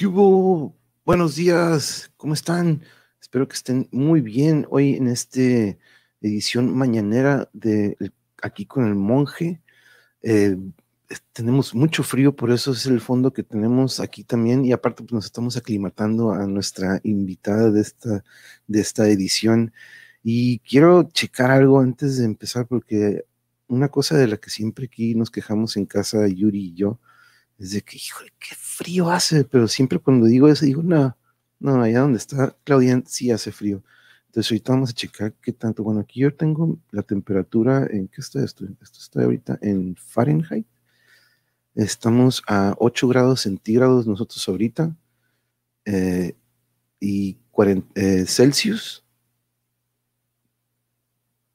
¿Qué? Buenos días, ¿cómo están? Espero que estén muy bien hoy en esta edición mañanera de Aquí con el Monje. Eh, tenemos mucho frío, por eso es el fondo que tenemos aquí también y aparte pues, nos estamos aclimatando a nuestra invitada de esta, de esta edición. Y quiero checar algo antes de empezar porque una cosa de la que siempre aquí nos quejamos en casa, Yuri y yo, es de que, híjole, qué frío hace, pero siempre cuando digo eso, digo, no, no, allá donde está Claudia sí hace frío. Entonces ahorita vamos a checar qué tanto. Bueno, aquí yo tengo la temperatura, ¿en qué está esto? Esto está ahorita en Fahrenheit. Estamos a 8 grados centígrados nosotros ahorita. Eh, y 40, eh, Celsius.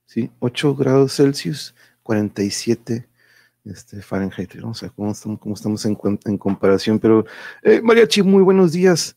¿Sí? 8 grados Celsius, 47 este, Fahrenheit. A ver cómo estamos, cómo estamos en, en, comparación. Pero, eh, Mariachi, muy buenos días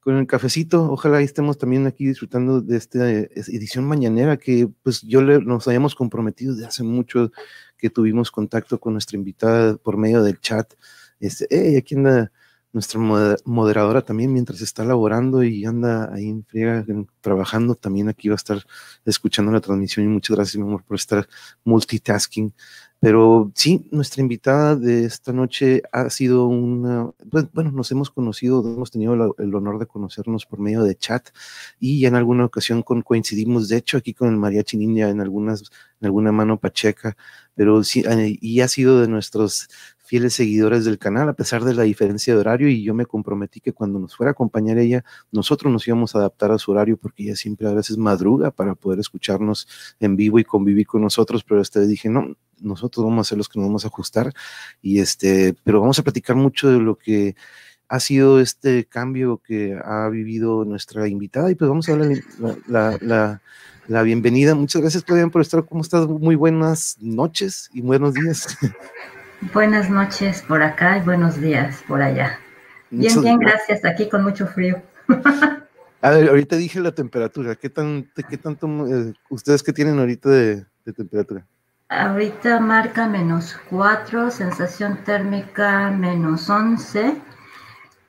con el cafecito. Ojalá estemos también aquí disfrutando de esta edición mañanera que pues yo le, nos habíamos comprometido de hace mucho que tuvimos contacto con nuestra invitada por medio del chat. Este, hey, aquí anda nuestra moderadora también mientras está laborando y anda ahí en friega trabajando, también aquí va a estar escuchando la transmisión y muchas gracias, mi amor, por estar multitasking. Pero sí, nuestra invitada de esta noche ha sido una, pues, bueno, nos hemos conocido, hemos tenido el honor de conocernos por medio de chat y en alguna ocasión coincidimos, de hecho, aquí con el Mariachi Ninja en algunas, en alguna mano pacheca, pero sí, eh, y ha sido de nuestros fieles seguidores del canal, a pesar de la diferencia de horario, y yo me comprometí que cuando nos fuera a acompañar ella, nosotros nos íbamos a adaptar a su horario, porque ella siempre a veces madruga para poder escucharnos en vivo y convivir con nosotros, pero esta vez dije, no, nosotros vamos a ser los que nos vamos a ajustar, y este, pero vamos a platicar mucho de lo que ha sido este cambio que ha vivido nuestra invitada, y pues vamos a darle la, la, la bienvenida. Muchas gracias, Claudia, por estar. ¿Cómo estás? Muy buenas noches y buenos días. Buenas noches por acá y buenos días por allá. Bien, bien, gracias. Aquí con mucho frío. A ver, ahorita dije la temperatura. ¿Qué, tan, qué tanto eh, ustedes qué tienen ahorita de, temperatura? Ahorita marca menos 4, sensación térmica menos 11,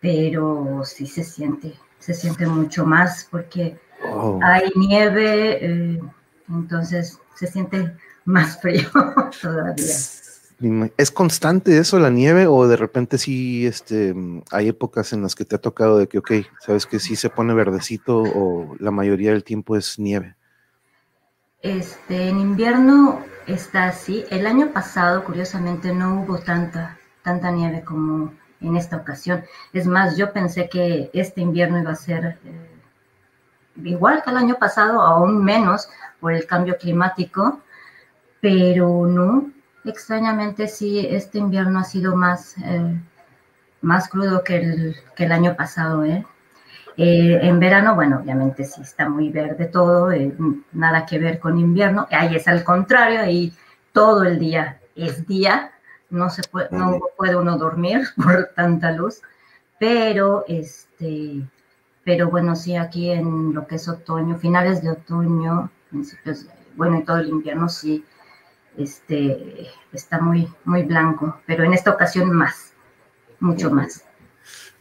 pero sí se siente, se siente mucho más porque oh. hay nieve, eh, entonces se siente más frío todavía. ¿Es constante eso, la nieve, o de repente sí este, hay épocas en las que te ha tocado de que, ok, sabes que sí se pone verdecito o la mayoría del tiempo es nieve? Este, en invierno está así. El año pasado, curiosamente, no hubo tanta, tanta nieve como en esta ocasión. Es más, yo pensé que este invierno iba a ser eh, igual que el año pasado, aún menos por el cambio climático, pero no, Extrañamente sí, este invierno ha sido más, eh, más crudo que el, que el año pasado. ¿eh? ¿eh? en verano, bueno, obviamente sí está muy verde todo, eh, nada que ver con invierno. Ahí es al contrario, ahí todo el día es día, no, se puede, no puede uno dormir por tanta luz, pero este, pero bueno, sí, aquí en lo que es otoño, finales de otoño, principios, bueno, y todo el invierno sí este, está muy, muy blanco, pero en esta ocasión más, mucho más.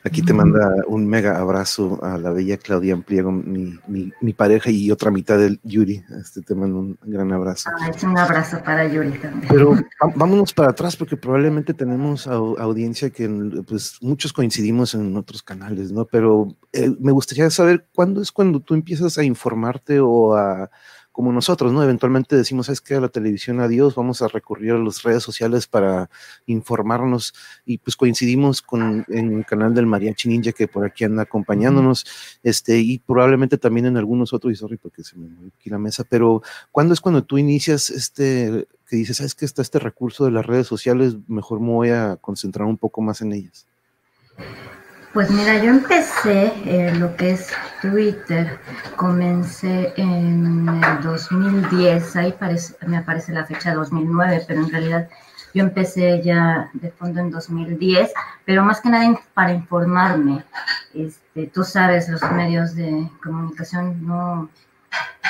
Aquí te manda un mega abrazo a la bella Claudia Ampliego, mi, mi, pareja y otra mitad del Yuri. Este te mando un gran abrazo. Ah, es un abrazo para Yuri también. Pero vámonos para atrás porque probablemente tenemos audiencia que pues muchos coincidimos en otros canales, ¿no? Pero eh, me gustaría saber cuándo es cuando tú empiezas a informarte o a como nosotros, ¿no? Eventualmente decimos, es que a la televisión adiós, vamos a recurrir a las redes sociales para informarnos y pues coincidimos con en el canal del Mariachi Ninja que por aquí anda acompañándonos, este, y probablemente también en algunos otros, y sorry porque se me movió aquí la mesa, pero ¿cuándo es cuando tú inicias este, que dices, sabes que está este recurso de las redes sociales, mejor me voy a concentrar un poco más en ellas? Pues mira, yo empecé eh, lo que es Twitter, comencé en el 2010, ahí me aparece la fecha 2009, pero en realidad yo empecé ya de fondo en 2010, pero más que nada para informarme. Este, tú sabes, los medios de comunicación no,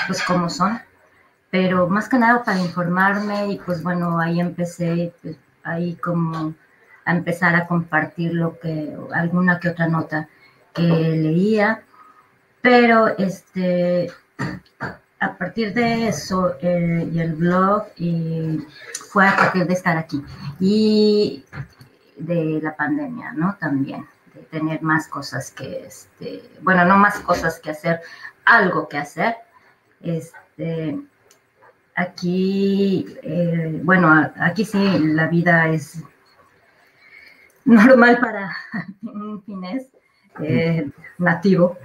pues como son, pero más que nada para informarme y pues bueno, ahí empecé, pues, ahí como empezar a compartir lo que, alguna que otra nota que leía, pero este, a partir de eso eh, y el blog y fue a partir de estar aquí y de la pandemia, ¿no? También, de tener más cosas que, este, bueno, no más cosas que hacer, algo que hacer. Este, aquí, eh, bueno, aquí sí la vida es normal para un finés eh, nativo,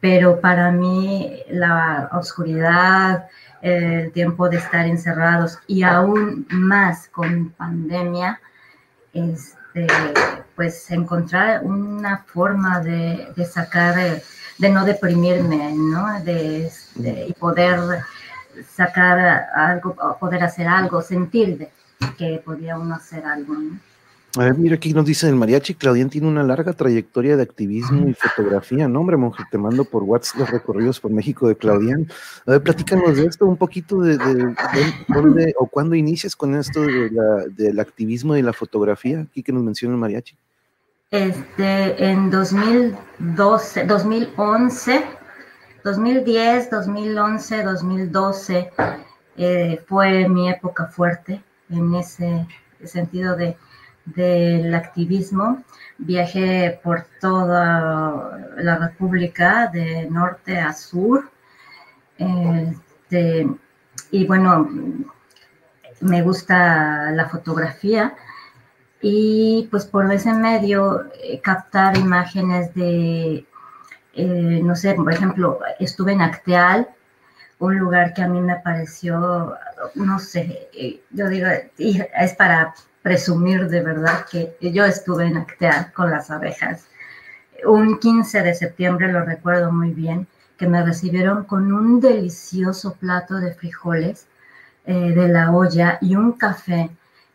pero para mí la oscuridad, el tiempo de estar encerrados y aún más con pandemia, este, pues encontrar una forma de, sacar, de no deprimirme, ¿no? De, y poder sacar algo, poder hacer algo, sentir que podía uno hacer algo, ¿no? A ver, mira, aquí nos dice el mariachi, Claudian tiene una larga trayectoria de activismo y fotografía, ¿no? Hombre, monje, te mando por WhatsApp los recorridos por México de Claudian. A ver, platícanos de esto, un poquito de, dónde o cuándo inicias con esto del activismo y la fotografía, aquí que nos menciona el mariachi. Este, en 2012, 2011, 2010, 2011, 2012 fue mi época fuerte en ese sentido de del activismo. Viajé por toda la República, de norte a sur. Este, y bueno, me gusta la fotografía y pues por ese medio eh, captar imágenes de, eh, no sé, por ejemplo, estuve en Acteal, un lugar que a mí me pareció, no sé, eh, yo digo, es para presumir de verdad que yo estuve en Acteal con las abejas. Un 15 de septiembre, lo recuerdo muy bien, que me recibieron con un delicioso plato de frijoles eh, de la olla y un café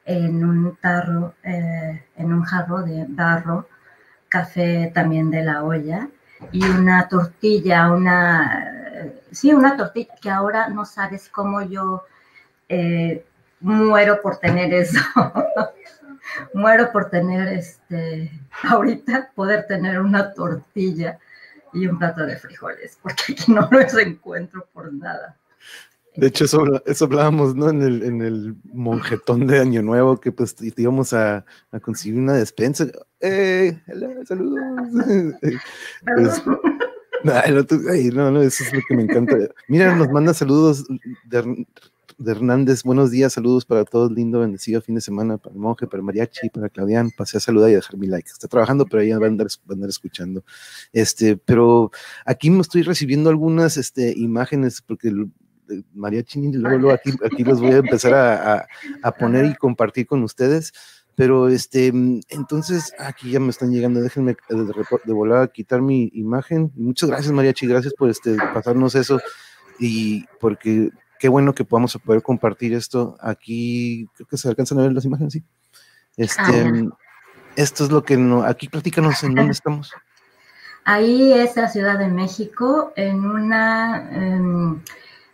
en un tarro, eh, en un jarro de barro, café también de la olla y una tortilla, una, sí, una tortilla que ahora no sabes cómo yo eh, muero por tener eso. muero por tener este, ahorita poder tener una tortilla y un plato de frijoles, porque aquí no los encuentro por nada. De hecho, eso, eso hablábamos, ¿no? En el, en el monjetón de Año Nuevo, que pues íbamos a, a conseguir una despensa. ¡Eh! ¡Saludos! pues, no, no, eso es lo que me encanta. Mira, nos manda saludos de de Hernández, buenos días, saludos para todos, lindo, bendecido fin de semana para el monje, para el mariachi, para Claudian, pasé a saludar y dejar mi like. Está trabajando, pero ahí va a andar, escuchando. Este, pero aquí me estoy recibiendo algunas este, imágenes, porque el, mariachi, luego, luego aquí, aquí los voy a empezar a, poner y compartir con ustedes. Pero este, entonces aquí ya me están llegando. Déjenme de, de volar a quitar mi imagen. Muchas gracias, Mariachi. Gracias por este, pasarnos eso. Y porque qué bueno que podamos poder compartir esto aquí. Creo que se alcanzan a ver las imágenes, sí. Este, ah, esto es lo que no, aquí platícanos en dónde estamos. Ahí es la Ciudad de México en una em,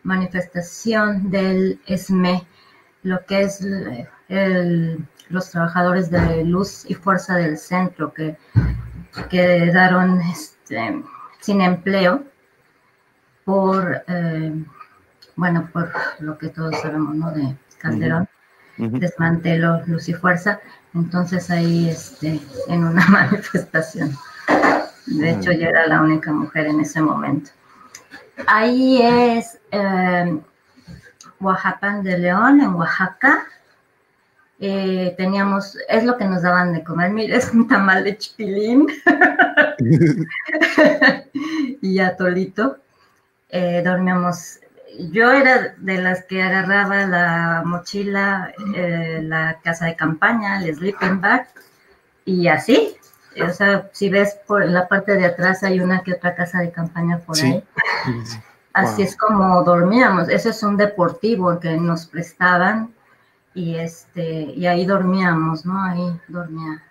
manifestación del ESME, lo que es los trabajadores de luz y fuerza del centro que quedaron este, sin empleo por em, bueno, por lo que todos sabemos, ¿no? De Calderón, desmanteló Luz y Fuerza, entonces ahí, este, en una manifestación. De hecho, yo era la única mujer en ese momento. Ahí es eh, Oaxaca de León, en Oaxaca. Eh, teníamos, es lo que nos daban de comer, mire, es un tamal de chipilín y atolito. Eh, dormíamos yo era de las que agarraba la mochila, eh, la casa de campaña, el sleeping bag, y así. O sea, si ves por la parte de atrás hay una que otra casa de campaña por ahí. Así es como dormíamos. Ese es un deportivo que nos prestaban y este y ahí dormíamos, ¿no? Ahí dormía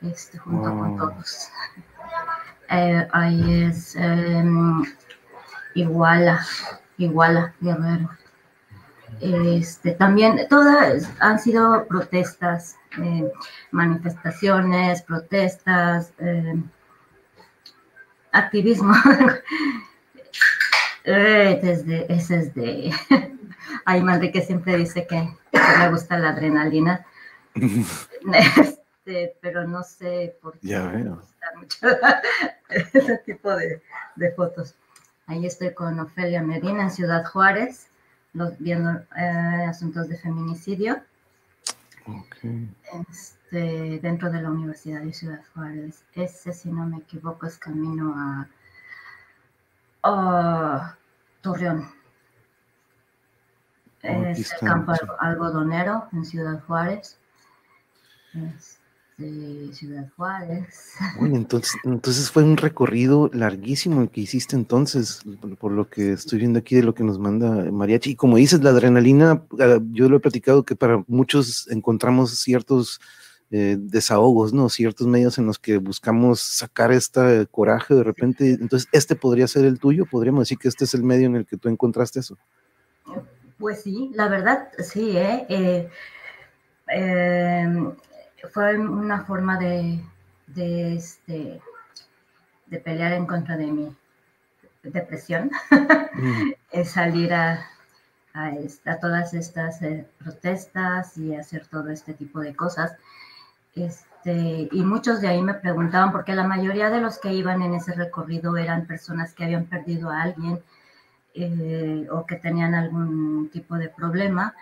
este junto con todos. Eh, ahí es eh, Iguala. Iguala, Guerrero. Este, también todas han sido protestas, eh, manifestaciones, protestas, eh, activismo. Eh, desde, ese es de... Ay, Manrique siempre dice que, me gusta la adrenalina. Este, pero no sé por qué ya me gusta mucho ese tipo de, fotos. Ahí estoy con Ofelia Medina en Ciudad Juárez, viendo eh, asuntos de feminicidio. Este, dentro de la Universidad de Ciudad Juárez. Ese, si no me equivoco, es camino a Torreón. Es el campo algodonero en Ciudad Juárez. Este, Ciudad Juárez. Bueno, entonces, entonces fue un recorrido larguísimo el que hiciste entonces, por lo que estoy viendo aquí de lo que nos manda Mariachi. Y como dices, la adrenalina, ah, yo lo he platicado que para muchos encontramos ciertos eh, desahogos, ¿no? Ciertos medios en los que buscamos sacar este coraje de repente. Entonces, ¿este podría ser el tuyo? ¿Podríamos decir que este es el medio en el que tú encontraste eso? Pues sí, la verdad, sí, ¿eh? eh em, fue una forma de, de, este, de pelear en contra de mi depresión, es salir a, a, todas estas eh, protestas y hacer todo este tipo de cosas. Este, y muchos de ahí me preguntaban, porque la mayoría de los que iban en ese recorrido eran personas que habían perdido a alguien eh, o que tenían algún tipo de problema,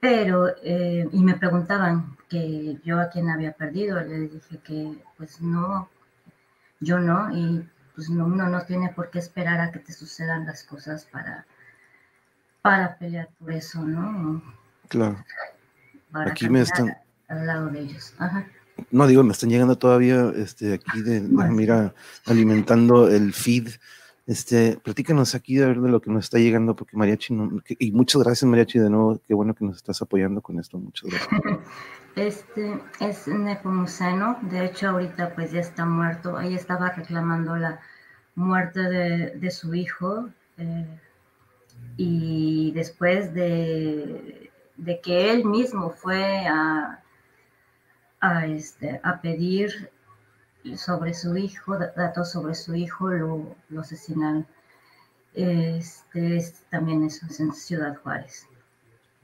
pero, eh, y me preguntaban que yo a quién había perdido, les dije que pues no, yo no, y pues no, uno no tiene por qué esperar a que te sucedan las cosas para, para pelear por eso, ¿no? Claro. Aquí me están al lado de ellos. No digo, me están llegando todavía este, aquí de, mira, alimentando el feed. Este, platícanos aquí de, de lo que nos está llegando, porque Mariachi, y muchas gracias Mariachi de nuevo, qué bueno que nos estás apoyando con esto, muchas gracias. Este es Nepomuceno, de hecho ahorita pues ya está muerto, ahí estaba reclamando la muerte de, su hijo, eh, y después de, de que él mismo fue a a, este, a pedir sobre su hijo, datos sobre su hijo, lo, lo asesinaron. Este, también eso es en Ciudad Juárez.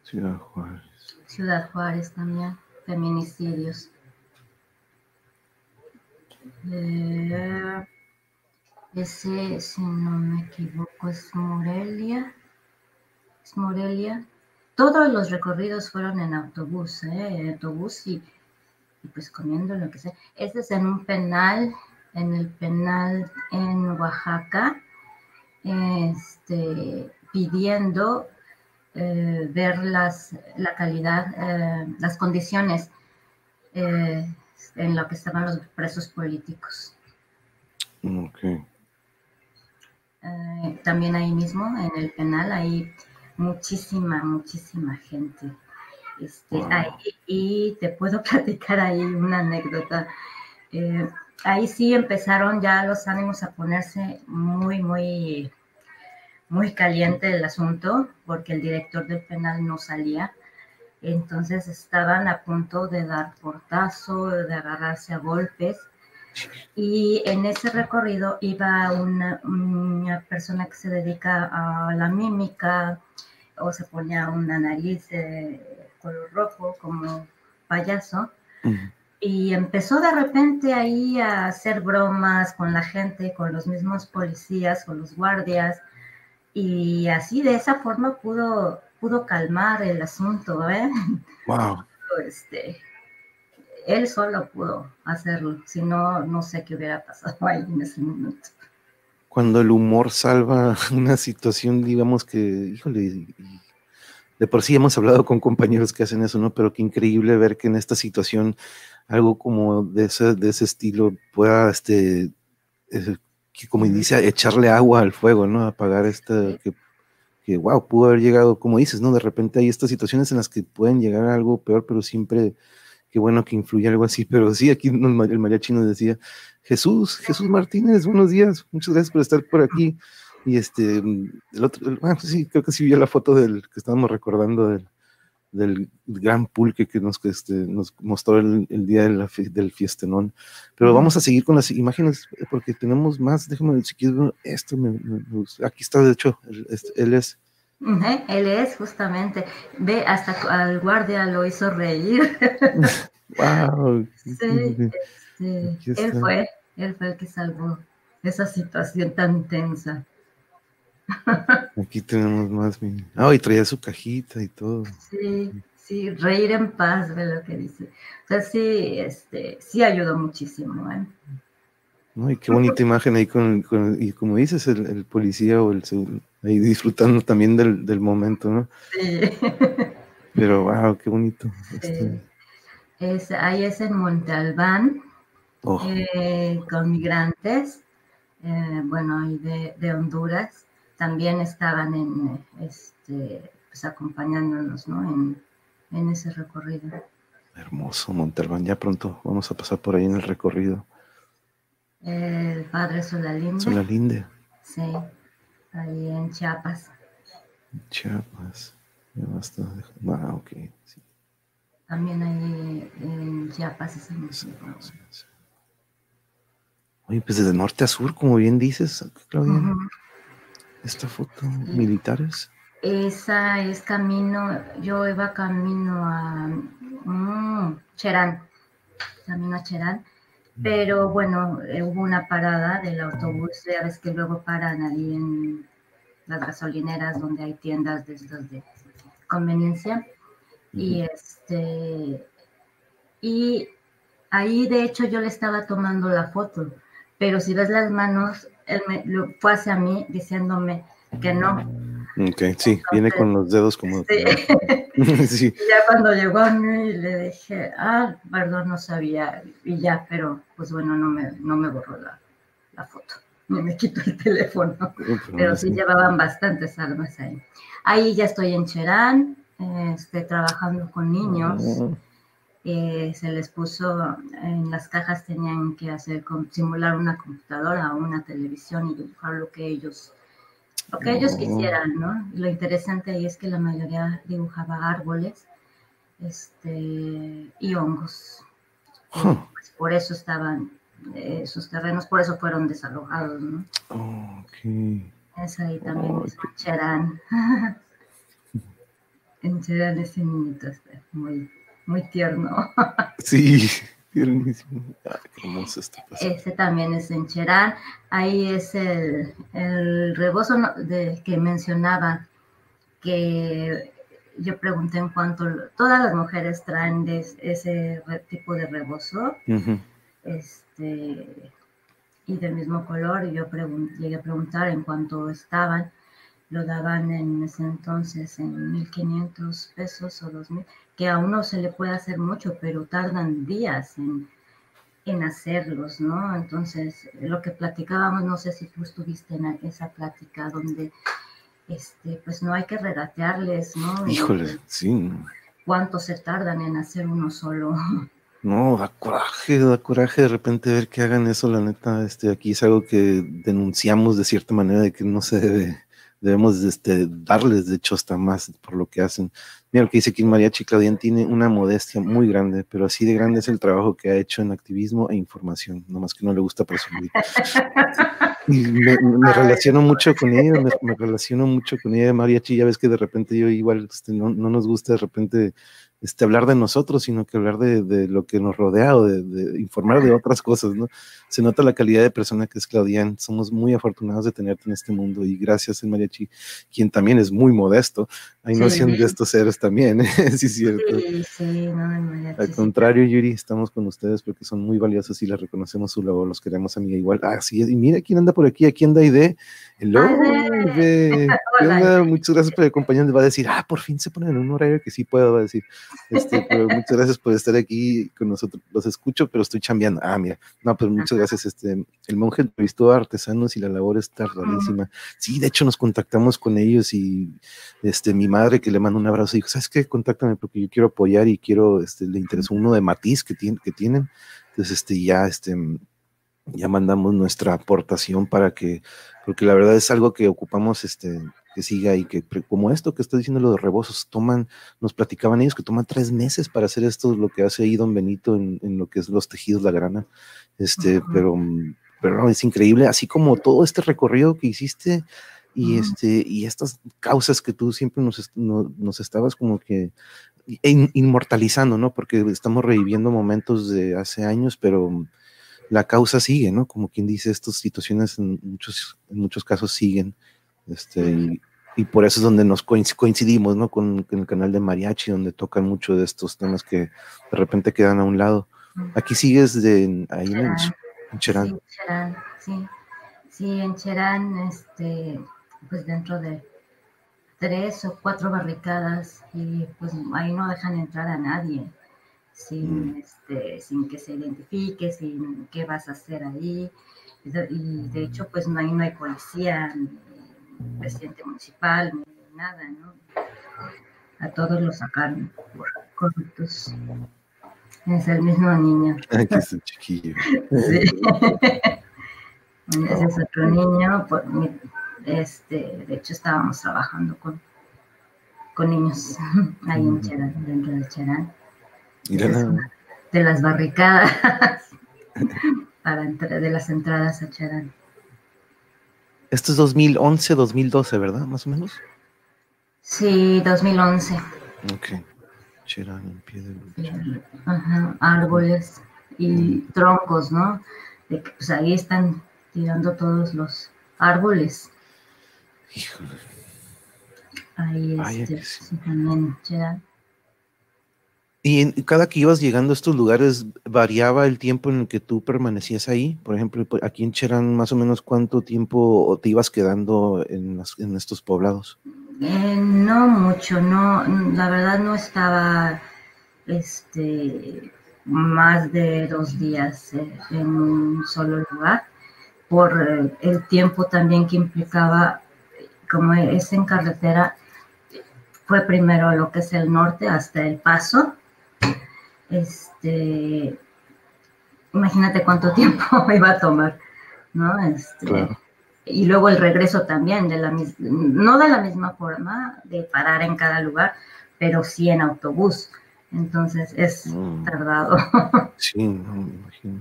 Ciudad Juárez. Ciudad Juárez también, feminicidios. Eh, ese, si no me equivoco, es Morelia. Es Morelia. Todos los recorridos fueron en autobús, ¿eh? Autobús y y pues comiendo lo que sea. Este es en un penal, en el penal en Oaxaca, este, pidiendo eh, ver las, la calidad, eh, las condiciones eh, en lo que estaban los presos políticos. también ahí mismo, en el penal, hay muchísima, muchísima gente. Este, y te puedo platicar ahí una anécdota. Ahí sí empezaron ya los ánimos a ponerse muy, muy, muy caliente el asunto, porque el director del penal no salía. Entonces estaban a punto de dar portazo, de agarrarse a golpes. Y en ese recorrido iba una, una persona que se dedica a la mímica o se ponía una nariz eh, color rojo como payaso. Y empezó de repente ahí a hacer bromas con la gente, con los mismos policías, con los guardias. Y así de esa forma pudo, pudo calmar el asunto, ¿eh? Wow. Este, él solo pudo hacerlo, si no, no sé qué hubiera pasado ahí en ese momento. Cuando el humor salva una situación, digamos que, híjole, de por sí hemos hablado con compañeros que hacen eso, ¿no? Pero qué increíble ver que en esta situación algo como de ese, de ese estilo pueda, este, como dice, echarle agua al fuego, ¿no? Apagar esta, que, que, wow, pudo haber llegado, como dices, ¿no? De repente hay estas situaciones en las que pueden llegar a algo peor, pero siempre, qué bueno que influye algo así. Pero sí, aquí el mariachi nos decía, Jesús, Jesús Martínez, buenos días, muchas gracias por estar por aquí. Y este, el otro, bueno, sí, creo que sí vio la foto del que estábamos recordando del, del gran pulque que nos, este, nos mostró el, día del fiestenón. Pero vamos a seguir con las imágenes porque tenemos más. Déjame si quieres, esto me, aquí está, de hecho, este, él es. Él es justamente, ve, hasta al guardia lo hizo reír. wow. Sí, él fue, él fue el que salvó esa situación tan tensa. Aquí tenemos más. Ah, y traía su cajita y todo. Sí, sí, reír en paz, ve lo que dice. O sea, sí, este, sí ayudó muchísimo. ¿eh? No, y qué bonita imagen ahí con, y como dices, el, policía o el ahí disfrutando también del, momento, ¿no? Sí. Pero wow, qué bonito. Este. Es, ahí es en Monte Albán, oh. eh, con migrantes, eh, bueno, y de, de Honduras también estaban en, este, pues acompañándonos, ¿no? En, en ese recorrido. Hermoso, Monterban. Ya pronto vamos a pasar por ahí en el recorrido. El padre Solalinde. Solalinde. Sí, ahí en Chiapas. Chiapas. Ya basta. Ah, ok. Sí. También ahí en Chiapas es en sí, Oye, pues desde norte a sur, como bien dices, Claudia esta foto? ¿Militares? Esa es camino, yo iba camino a mm, Cherán, camino a Cherán, pero bueno, eh, hubo una parada del autobús, ya ves que luego paran ahí en las gasolineras donde hay tiendas de de conveniencia. Y este, y ahí de hecho yo le estaba tomando la foto, pero si ves las manos, él me, fue hacia mí diciéndome que no. Ok, sí, viene con los dedos como... Sí. Ya cuando llegó a mí le dije, ah, perdón, no sabía, y ya, pero pues bueno, no me, no me borró la, la foto, ni me quito el teléfono, pero sí llevaban bastantes armas ahí. Ahí ya estoy en Cherán, este, trabajando con niños. Ah. Eh, se les puso en las cajas tenían que hacer simular una computadora o una televisión y dibujar lo que ellos lo que ellos quisieran, ¿no? lo interesante ahí es que la mayoría dibujaba árboles este, y hongos. Pues, por eso estaban eh, esos terrenos, por eso fueron desalojados, ¿no? Okay. Es ahí también es Cherán. en Cherán ese niñito está muy muy tierno. Sí, tiernísimo. hermoso este Ese también es en Cherán. Ahí es el, el rebozo de, que mencionaba, que yo pregunté en cuanto todas las mujeres traen ese tipo de rebozo. este, y del mismo color, y yo llegué a preguntar en cuánto estaban, lo daban en ese entonces en 1500 pesos o 2000 que a uno se le puede hacer mucho, pero tardan días en, hacerlos, ¿no? Entonces, lo que platicábamos, no sé si tú estuviste en esa plática donde, este, pues no hay que regatearles, ¿no? Híjole, sí. ¿Cuánto se tardan en hacer uno solo? No, da coraje, da coraje de repente ver que hagan eso, la neta, este, aquí es algo que denunciamos de cierta manera de que no se debe, debemos este, darles, de hecho, hasta más por lo que hacen. Mira lo que dice aquí Mariachi Claudian tiene una modestia muy grande, pero así de grande es el trabajo que ha hecho en activismo e información, nomás que no le gusta presumir. Y me, relaciono mucho con ella, me, relaciono mucho con ella, Mariachi, ya ves que de repente yo igual este, no, no, nos gusta de repente este, hablar de nosotros, sino que hablar de, de lo que nos rodea o de, de, informar de otras cosas, ¿no? Se nota la calidad de persona que es Claudian, somos muy afortunados de tenerte en este mundo y gracias a Mariachi, quien también es muy modesto, hay noción de estos seres también, ¿eh? sí, es cierto. Sí, sí, no, Mariachi, Al contrario, Yuri, estamos con ustedes porque son muy valiosos y les reconocemos su labor, los queremos, amiga, igual. Ah, sí, y mira quién anda por aquí, aquí anda Aide. Hello, Aide. Muchas gracias por acompañarnos. Va a decir, ah, por fin se ponen en un horario que sí puedo, va a decir. Este, pero muchas gracias por estar aquí con nosotros. Los escucho, pero estoy chambeando. Ah, mira. No, pues muchas gracias. Este, el monje entrevistó a artesanos y la labor está rarísima. Sí, de hecho nos contactamos con ellos y este, mi madre que le manda un abrazo dijo, ¿sabes qué? Contáctame porque yo quiero apoyar y quiero, este, le interesó uno de matiz que, tiene, que tienen. Entonces, este, ya, este, ya mandamos nuestra aportación para que, porque la verdad es algo que ocupamos, este, que siga y que como esto que está diciendo lo de rebosos, toman, nos platicaban ellos que toman tres meses para hacer esto, lo que hace ahí Don Benito en, lo que es los tejidos, la grana, este, pero, pero es increíble, así como todo este recorrido que hiciste y, este, y estas causas que tú siempre nos, nos estabas como que inmortalizando, ¿no? Porque estamos reviviendo momentos de hace años, pero la causa sigue, ¿no? Como quien dice, estas situaciones en muchos, en muchos casos siguen. Este, y, por eso es donde nos coincidimos, ¿no? Con, el canal de Mariachi, donde tocan mucho de estos temas que de repente quedan a un lado. Aquí sigues de ahí en, Cherán. Sí, Cherán, sí. Sí, en Cherán, este, pues dentro de tres o cuatro barricadas y pues ahí no dejan entrar a nadie sin, mm. este, sin que se identifique, sin qué vas a hacer ahí. Y de hecho, pues no, ahí no hay policía, ni presidente municipal, ni nada, ¿no? A todos los sacaron por corruptos. Es el mismo niño. Ay, que es un chiquillo. sí. Ese es otro niño, por, este, de hecho estábamos trabajando con, con niños ahí en Cherán, dentro de Cherán. De las barricadas para de las entradas a Cherán. Esto es 2011, 2012, ¿verdad? Más o menos. Sí, 2011. Ok. Cherán en pie de lucha. Ajá, árboles y troncos, ¿no? De que, pues ahí están tirando todos los árboles. Híjole. Ahí este, sí. también. Y en, cada que ibas llegando a estos lugares, ¿variaba el tiempo en el que tú permanecías ahí? Por ejemplo, aquí en Cherán, más o menos cuánto tiempo te ibas quedando en, estos poblados? Eh, no mucho, no, la verdad no estaba este, más de dos días eh, en un solo lugar, por eh, el tiempo también que implicaba, como es en carretera, fue primero lo que es el norte hasta el paso este, imagínate cuánto tiempo iba a tomar, ¿no? Este, Y luego el regreso también, de la no de la misma forma de parar en cada lugar, pero sí en autobús. Entonces es mm. tardado. Sí, no me imagino.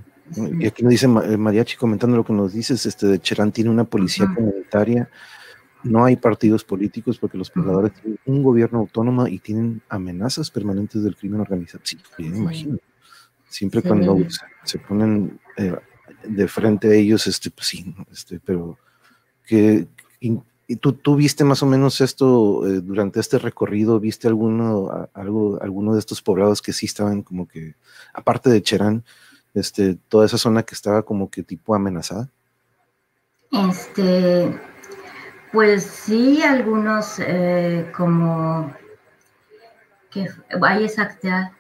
Y aquí nos dice eh, Mariachi comentando lo que nos dices, este de Cherán tiene una policía comunitaria no hay partidos políticos porque los pobladores tienen un gobierno autónomo y tienen amenazas permanentes del crimen organizado. Sí, me imagino. Siempre cuando se, ponen eh, de frente a ellos, este, pues sí, este, pero que y tú, tú, viste más o menos esto eh, durante este recorrido, viste alguno, algo, alguno de estos poblados que sí estaban como que, aparte de Cherán, este, toda esa zona que estaba como que tipo amenazada. Este, pues sí, algunos eh, como que hay exacta,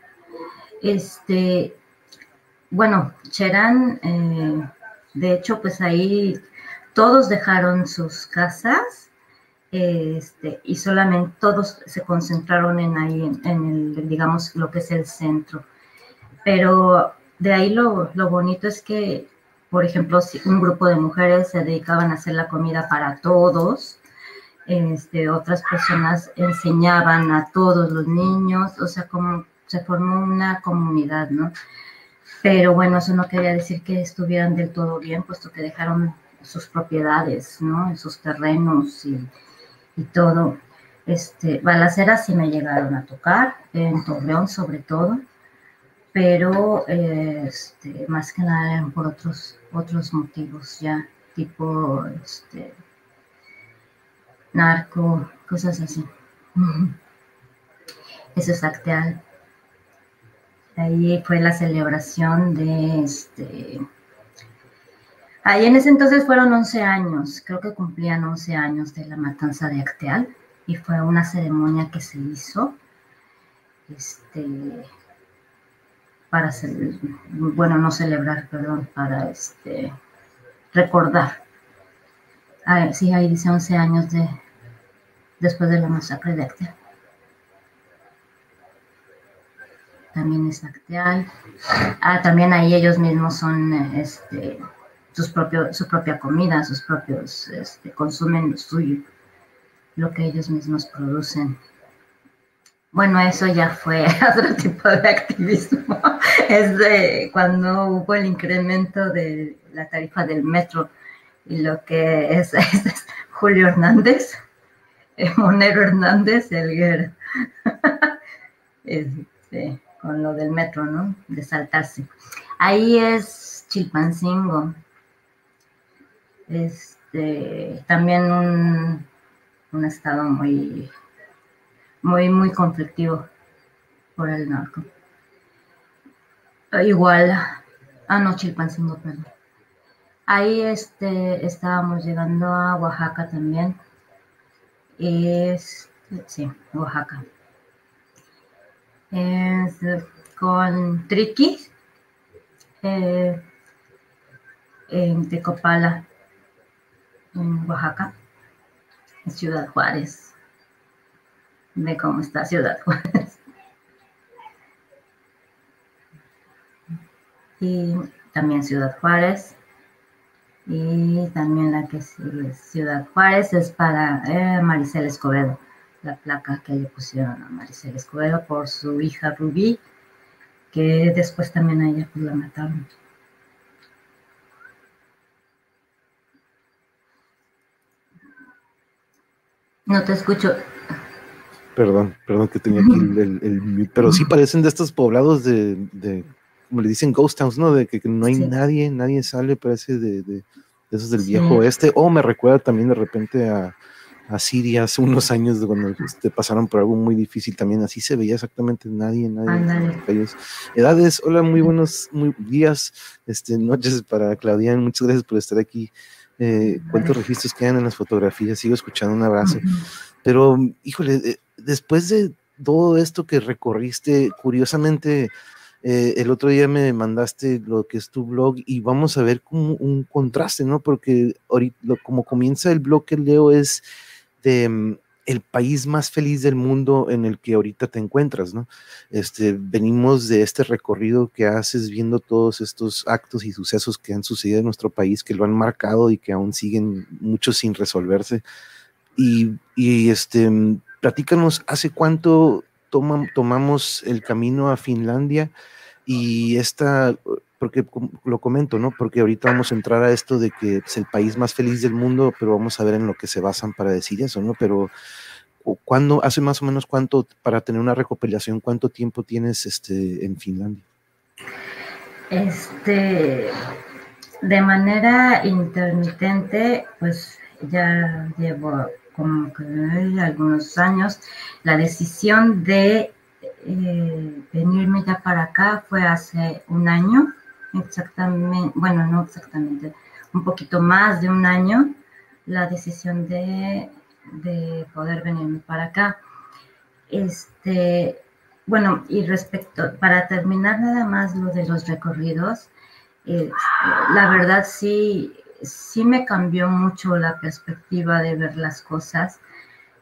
este, bueno, Cherán, eh, de hecho, pues ahí todos dejaron sus casas este, y solamente todos se concentraron en ahí, en, el, digamos, lo que es el centro. Pero de ahí lo, lo bonito es que por ejemplo, un grupo de mujeres se dedicaban a hacer la comida para todos, este, otras personas enseñaban a todos los niños, o sea, como se formó una comunidad, ¿no? Pero bueno, eso no quería decir que estuvieran del todo bien, puesto que dejaron sus propiedades, ¿no? Sus terrenos y, y todo. Este, balaceras sí me llegaron a tocar, en Torreón sobre todo, pero este, más que nada eran por otros, otros motivos ya, tipo este, narco, cosas así. Eso es Acteal. Ahí fue la celebración de este... Ahí en ese entonces fueron 11 años, creo que cumplían 11 años de la matanza de Acteal y fue una ceremonia que se hizo este, para, bueno, no celebrar, perdón, para este, recordar. Ah, sí, ahí dice 11 años de, después de la masacre de Acteal. También es Acteal. Ah, también ahí ellos mismos son, este, sus propio, su propia comida, sus propios, este, consumen lo suyo. lo que ellos mismos producen. Bueno, eso ya fue otro tipo de activismo. Es de cuando hubo el incremento de la tarifa del metro y lo que es, Julio Hernández, eh, Monero Hernández, el este, con lo del metro, ¿no? De saltarse. Ahí es Chilpancingo. Este, también un, un estado muy muy, muy conflictivo por el narco. Igual, ah, no, Chilpancingo, perdón. Ahí este, estábamos llegando a Oaxaca también. Es, sí, Oaxaca. Es, con Triqui eh, en Tecopala, en Oaxaca, en Ciudad Juárez de cómo está Ciudad Juárez. Y también Ciudad Juárez. Y también la que sigue Ciudad Juárez es para eh, Escobedo, la placa que le pusieron a Maricel Escobedo por su hija Rubí, que después también a ella pues la mataron. No te escucho. Perdón, perdón que tenía aquí el, pero sí parecen de estos poblados de, como le dicen ghost towns, ¿no? De que, no hay nadie, nadie sale, parece de, de, esos del viejo oeste, o me recuerda también de repente a, a Siria hace unos años cuando este, pasaron por algo muy difícil también, así se veía exactamente nadie, nadie en Edades, hola, muy buenos muy días, este, noches para Claudia, muchas gracias por estar aquí. Eh, cuántos registros quedan en las fotografías, sigo escuchando. Un abrazo. Pero, híjole, eh, después de todo esto que recorriste, curiosamente, eh, el otro día me mandaste lo que es tu blog y vamos a ver como un contraste, ¿no? Porque ahorita, como comienza el blog que leo es de mm, el país más feliz del mundo en el que ahorita te encuentras, ¿no? Este, venimos de este recorrido que haces viendo todos estos actos y sucesos que han sucedido en nuestro país, que lo han marcado y que aún siguen muchos sin resolverse. Y, y este, platícanos, ¿hace cuánto tomamos el camino a Finlandia? Y esta, porque lo comento, ¿no? Porque ahorita vamos a entrar a esto de que es el país más feliz del mundo, pero vamos a ver en lo que se basan para decir eso, ¿no? Pero ¿cuándo, hace más o menos cuánto, para tener una recopilación, cuánto tiempo tienes este, en Finlandia? Este, de manera intermitente, pues ya llevo como que algunos años, la decisión de eh, venirme ya para acá fue hace un año, exactamente, bueno, no exactamente, un poquito más de un año, la decisión de, de poder venirme para acá. Este, bueno, y respecto, para terminar nada más lo de los recorridos, eh, la verdad sí, sí me cambió mucho la perspectiva de ver las cosas,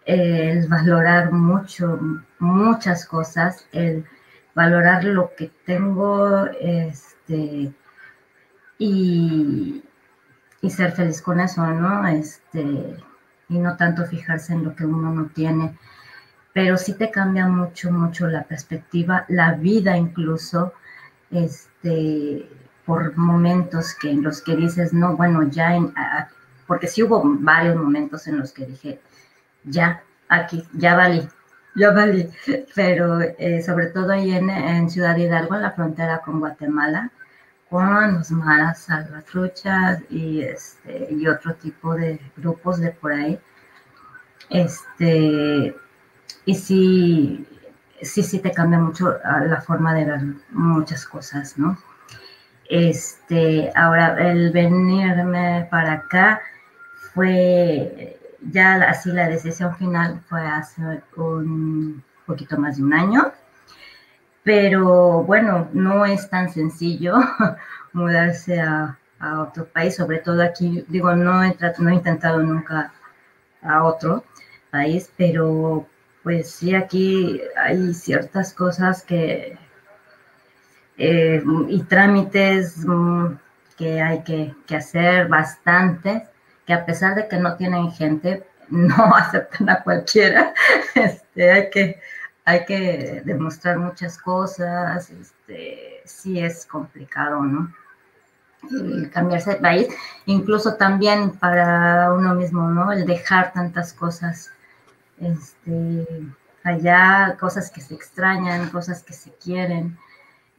el valorar mucho, muchas cosas, el valorar lo que tengo, este, y, y ser feliz con eso, ¿no? Este, y no tanto fijarse en lo que uno no tiene, pero sí te cambia mucho, mucho la perspectiva, la vida incluso, este, por momentos que en los que dices, no, bueno, ya, en, porque sí hubo varios momentos en los que dije, ya, aquí, ya valí, ya valí, pero eh, sobre todo ahí en, Ciudad Hidalgo, en la frontera con Guatemala, con los maras salvatruchas y, este, y otro tipo de grupos de por ahí, este, y sí, sí, sí te cambia mucho la forma de ver muchas cosas, ¿no? Este, ahora, el venirme para acá fue ya así la decisión final fue hace un poquito más de un año. Pero bueno, no es tan sencillo mudarse a, otro país, sobre todo aquí, digo, no he, no he intentado nunca a otro país, pero pues sí, aquí hay ciertas cosas que eh, y trámites mm, que hay que, hacer bastante, que a pesar de que no tienen gente, no aceptan a cualquiera, este, hay que hay que demostrar muchas cosas, este, sí es complicado, ¿no? Cambiarse de país, incluso también para uno mismo, ¿no? El dejar tantas cosas, este, allá, cosas que se extrañan, cosas que se quieren.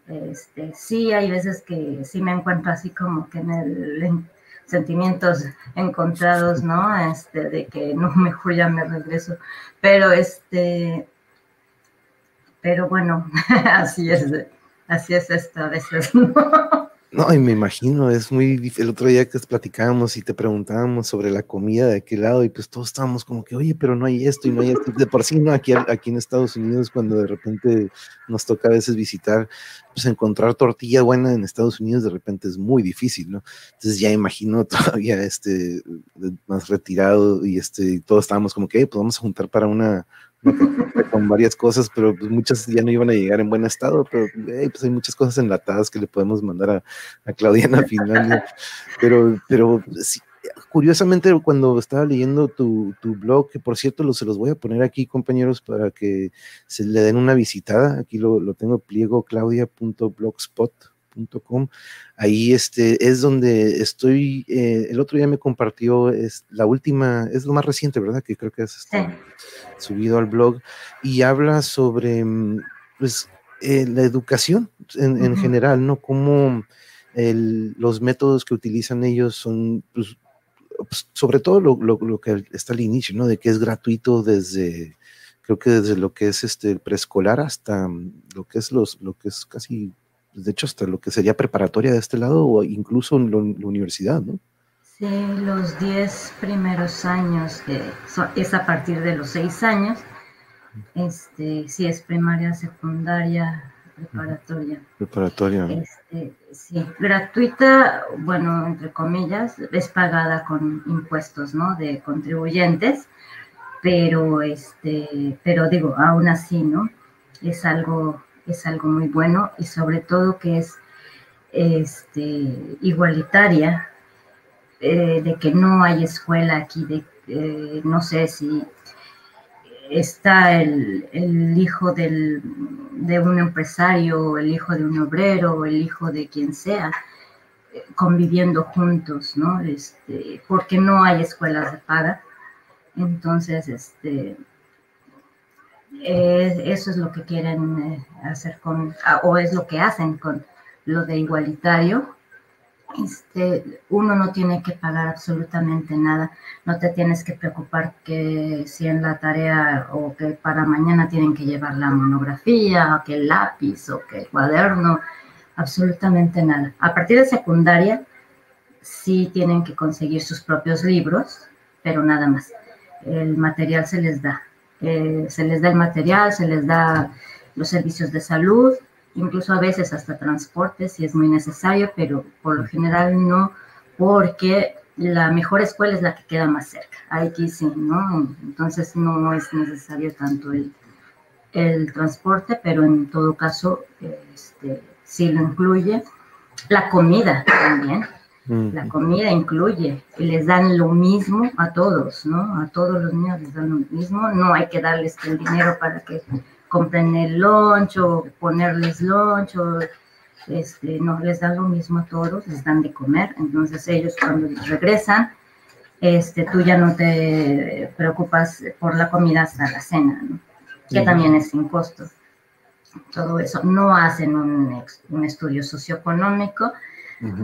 Este, sí, hay veces que sí me encuentro así como que en el sentimientos encontrados, ¿no? Este, de que no, mejor ya me regreso. Pero este, pero bueno, así es, así es esto a veces, ¿no? No, y me imagino, es muy difícil. El otro día que platicábamos y te preguntábamos sobre la comida de aquel lado, y pues todos estábamos como que, oye, pero no hay esto y no hay esto. De por sí, no, aquí, aquí en Estados Unidos, cuando de repente nos toca a veces visitar, pues encontrar tortilla buena en Estados Unidos de repente es muy difícil, ¿no? Entonces ya imagino todavía este más retirado y este, todos estábamos como que, pues vamos a juntar para una, con varias cosas, pero pues muchas ya no iban a llegar en buen estado, pero pues hay muchas cosas enlatadas que le podemos mandar a, a Claudiana al final. Pero, pero curiosamente cuando estaba leyendo tu, blog, que por cierto lo, se los voy a poner aquí compañeros para que se le den una visitada, aquí lo, lo tengo pliegoclaudia.blogspot Com. Ahí este, es donde estoy, eh, el otro día me compartió, es la última, es lo más reciente, ¿verdad? Que creo que has este, subido al blog y habla sobre mm, pues, eh, la educación en, general, ¿no? Cómo los métodos que utilizan ellos son, pues, pues, sobre todo lo, lo, que está al inicio, ¿no? De que es gratuito desde, creo que desde lo que es este preescolar hasta mm, lo que es los, lo que es casi de hecho, hasta lo que sería preparatoria de este lado o incluso en la universidad, ¿no? Sí, los 10 primeros años, que es a partir de los 6 años, este, sí es primaria, secundaria, preparatoria. Preparatoria. Este, sí, gratuita, bueno, entre comillas, es pagada con impuestos, ¿no? De contribuyentes, pero, este, pero digo, aún así, ¿no? Es algo es algo muy bueno y sobre todo que es este, igualitaria, eh, de que no hay escuela aquí, de eh, no sé si está el, hijo del, de un empresario, el hijo de un obrero, el hijo de quien sea, conviviendo juntos, ¿no? Este, porque no hay escuelas de paga. Entonces, este, eso es lo que quieren eh, hacer con, ah, o es lo que hacen con lo de igualitario. Este, uno no tiene que pagar absolutamente nada, no te tienes que preocupar que si en la tarea o que para mañana tienen que llevar la monografía, o que el lápiz o que el cuaderno, absolutamente nada. A partir de secundaria sí tienen que conseguir sus propios libros, pero nada más. El material se les da, eh, se les da el material, se les da los servicios de salud, incluso a veces hasta transporte si es muy necesario, pero por lo general no, porque la mejor escuela es la que queda más cerca. Aquí sí, ¿no? Entonces no es necesario tanto el, el transporte, pero en todo caso este, sí lo incluye. La comida también. La comida incluye, y les dan lo mismo a todos, ¿no? A todos los niños les dan lo mismo, no hay que darles el dinero para que compren el lunch o ponerles lunch o este, no, les dan lo mismo a todos, les dan de comer, entonces ellos cuando regresan, este, tú ya no te preocupas por la comida hasta la cena, ¿no? que también es sin costo. Todo eso, no hacen un, un estudio socioeconómico,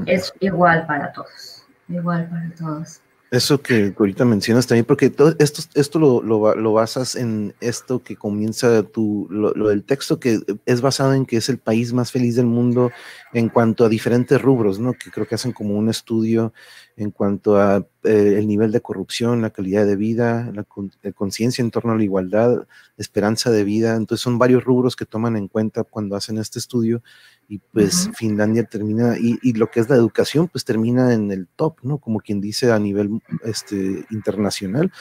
es igual para todos, igual para todos. Eso que ahorita mencionas también, porque todo esto, esto lo, lo, basas en esto que comienza tu, lo, del texto, que es basado en que es el país más feliz del mundo en cuanto a diferentes rubros, ¿no? Que creo que hacen como un estudio en cuanto a eh, el nivel de corrupción, la calidad de vida, la, conciencia en torno a la igualdad, esperanza de vida. Entonces son varios rubros que toman en cuenta cuando hacen este estudio y pues Finlandia termina, y, lo que es la educación, pues termina en el top, ¿no? Como quien dice a nivel este, internacional,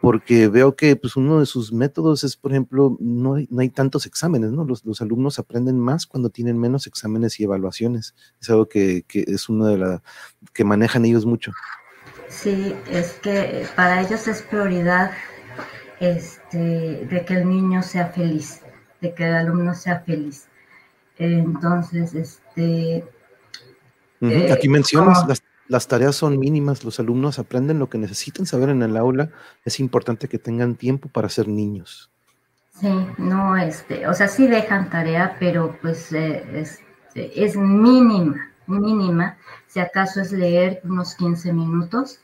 porque veo que pues uno de sus métodos es, por ejemplo, no hay, no hay tantos exámenes, ¿no? Los, los, alumnos aprenden más cuando tienen menos exámenes y evaluaciones. Es algo que, que es uno de la que manejan ellos mucho. Sí, es que para ellos es prioridad este, de que el niño sea feliz, de que el alumno sea feliz. Entonces, este... Eh, aquí mencionas, las, las, tareas son mínimas, los alumnos aprenden lo que necesitan saber en el aula, es importante que tengan tiempo para ser niños. Sí, no, este, o sea, sí dejan tarea, pero pues eh, es, es mínima, mínima, si acaso es leer unos 15 minutos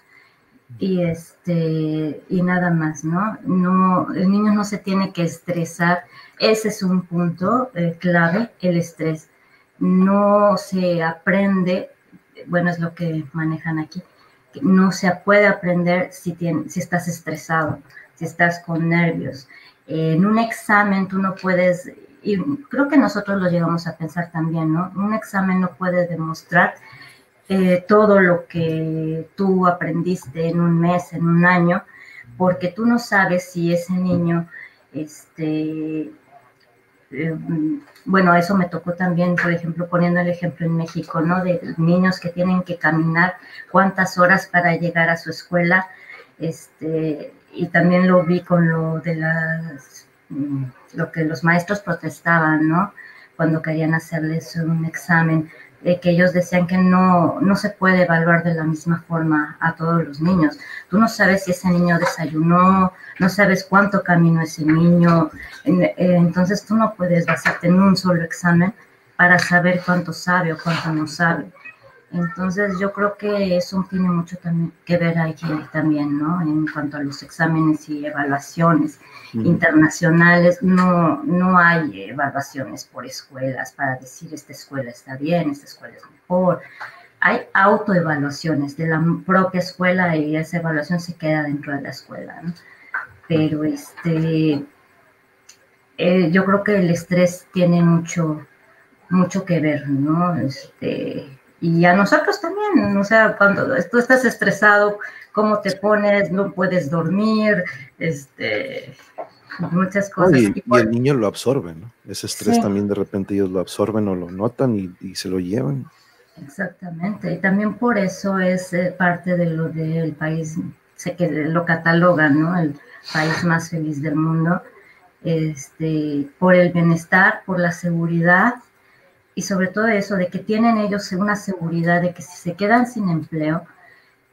y este y nada más, ¿no? No, el niño no se tiene que estresar. Ese es un punto eh, clave, el estrés. No se aprende, bueno, es lo que manejan aquí. No se puede aprender si, si estás estresado, si estás con nervios. en un examen tú no puedes, y creo que nosotros lo llegamos a pensar también, ¿no? Un examen no puede demostrar eh, todo lo que tú aprendiste en un mes, en un año, porque tú no sabes si ese niño, este, eh, bueno, eso me tocó también, por ejemplo, poniendo el ejemplo en México, ¿no? De niños que tienen que caminar cuántas horas para llegar a su escuela, este, y también lo vi con lo de las, mm, lo que los maestros protestaban, ¿no? Cuando querían hacerles un examen que ellos decían que no, no se puede evaluar de la misma forma a todos los niños. Tú no sabes si ese niño desayunó, no sabes cuánto caminó ese niño, eh, entonces tú no puedes basarte en un solo examen para saber cuánto sabe o cuánto no sabe. Entonces yo creo que eso tiene mucho también que ver aquí también, ¿no? En cuanto a los exámenes y evaluaciones internacionales, no, no hay evaluaciones por escuelas para decir esta escuela está bien, esta escuela es mejor. Hay autoevaluaciones de la propia escuela y esa evaluación se queda dentro de la escuela, ¿no? Pero este, eh, yo creo que el estrés tiene mucho, mucho que ver, ¿no? Este, y a nosotros también, o sea, cuando tú estás estresado, cómo te pones, no puedes dormir, este, muchas cosas. y, el niño lo absorbe, ¿no? Ese estrés también de repente ellos lo absorben o lo notan y, se lo llevan. Exactamente, y también por eso es eh, parte de lo del país, sé que lo catalogan, ¿no? El país más feliz del mundo, este, por el bienestar, por la seguridad y sobre todo eso, de que tienen ellos una seguridad de que si se quedan sin empleo,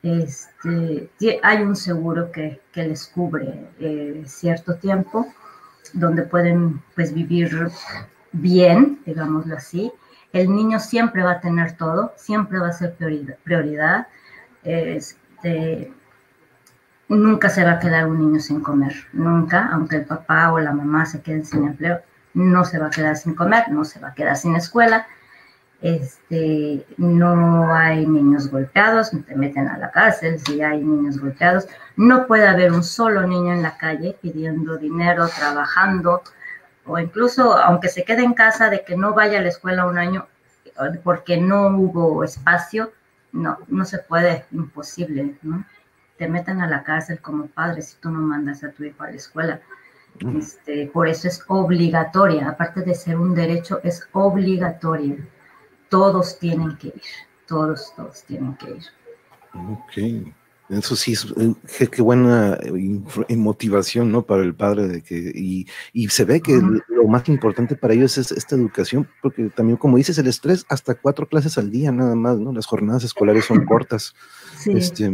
este, hay un seguro que, les cubre eh, cierto tiempo, donde pueden pues vivir bien, digámoslo así. El niño siempre va a tener todo, siempre va a ser prioridad. prioridad. Este, nunca se va a quedar un niño sin comer, nunca, aunque el papá o la mamá se queden sin empleo, no se va a quedar sin comer, no se va a quedar sin escuela, este, no hay niños golpeados, te meten a la cárcel si hay niños golpeados, no puede haber un solo niño en la calle pidiendo dinero, trabajando, o incluso aunque se quede en casa de que no vaya a la escuela un año porque no hubo espacio, no, no se puede, imposible, ¿no? Te meten a la cárcel como padre si tú no mandas a tu hijo a la escuela. Este, por eso es obligatoria, aparte de ser un derecho, es obligatoria. Todos tienen que ir, todos, todos tienen que ir. Ok, eso sí, es eh, qué, buena eh, motivación, ¿no? Para el padre de que, y, y se ve que lo más importante para ellos es esta educación, porque también, como dices, el estrés, hasta cuatro clases al día nada más, ¿no? Las jornadas escolares son cortas. Sí. Este,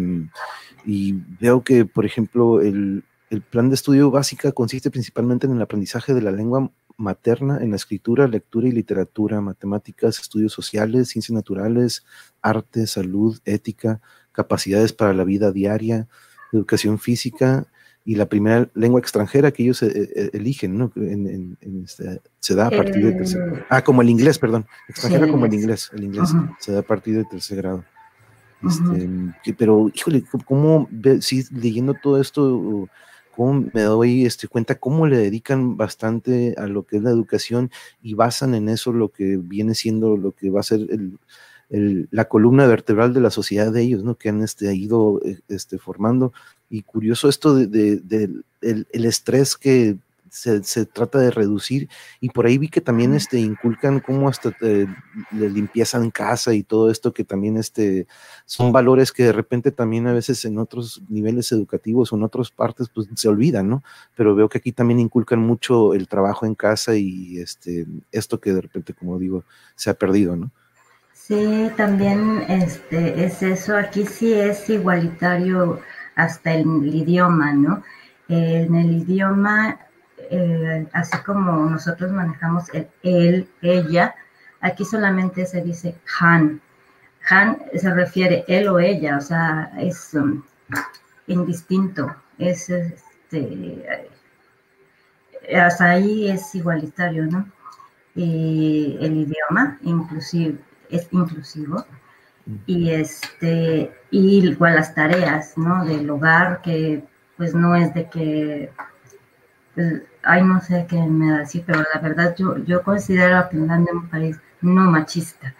y veo que, por ejemplo, el, el plan de estudio básica consiste principalmente en el aprendizaje de la lengua materna, en la escritura, lectura y literatura, matemáticas, estudios sociales, ciencias naturales, arte, salud, ética, capacidades para la vida diaria, educación física y la primera lengua extranjera que ellos eh, eh, eligen, ¿no? Este, se da a partir de tercer grado. Eh, ah, como el inglés, perdón. Extranjera como el inglés. El inglés se da a partir de tercer grado. Este, pero, híjole, ¿cómo, si leyendo todo esto, me doy este, cuenta cómo le dedican bastante a lo que es la educación y basan en eso lo que viene siendo lo que va a ser la columna vertebral de la sociedad de ellos, ¿no? Que han este, ido eh, este, formando. Y curioso esto de, el, estrés que se, trata de reducir y por ahí vi que también este, inculcan cómo hasta te, le limpieza en casa y todo esto que también este, son valores que de repente también a veces en otros niveles educativos o en otras partes pues se olvidan, ¿no? Pero veo que aquí también inculcan mucho el trabajo en casa y este, esto que de repente, como digo, se ha perdido, ¿no? Sí, también este, es eso, aquí sí es igualitario hasta el, el idioma, ¿no? En el idioma eh, así como nosotros manejamos el él, ella, aquí solamente se dice han. Han se refiere él o ella, o sea, es um, indistinto, es este, hasta ahí es igualitario, ¿no? Y el idioma inclusive, es inclusivo y este y igual las tareas, ¿no? Del hogar que pues no es de que pues, ay, no sé qué me da decir, pero la verdad yo, yo considero a Finlandia un país no machista.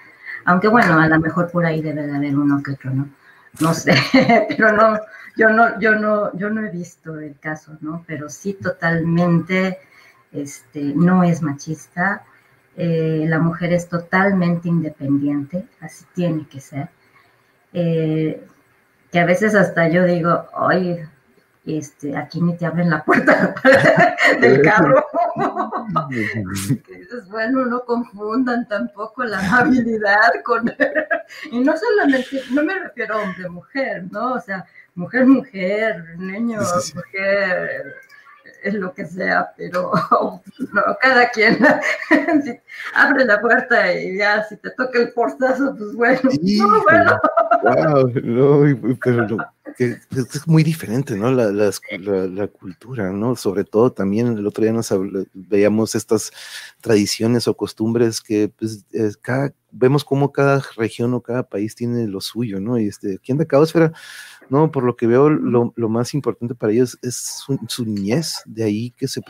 Aunque bueno, a lo mejor por ahí debe de haber uno que otro, ¿no? No sé, pero no, yo no, yo no, yo no he visto el caso, ¿no? Pero sí totalmente, este, no es machista. Eh, la mujer es totalmente independiente, así tiene que ser. Eh, que a veces hasta yo digo, oye, este, aquí ni te abren la puerta del carro. bueno, no confundan tampoco la amabilidad con... y no solamente, no me refiero a hombre, mujer, ¿no? O sea, mujer, mujer, niño, mujer, es lo que sea, pero no, cada quien abre la puerta y ya, si te toca el portazo, pues bueno, no, bueno. Wow, no, pero que es muy diferente, ¿no? La, la, cultura, ¿no? Sobre todo también el otro día nos veíamos estas tradiciones o costumbres que pues, cada, vemos cómo cada región o cada país tiene lo suyo, ¿no? Y este, aquí en Caosfera no, por lo que veo, lo, más importante para ellos es su, niñez, de ahí, que se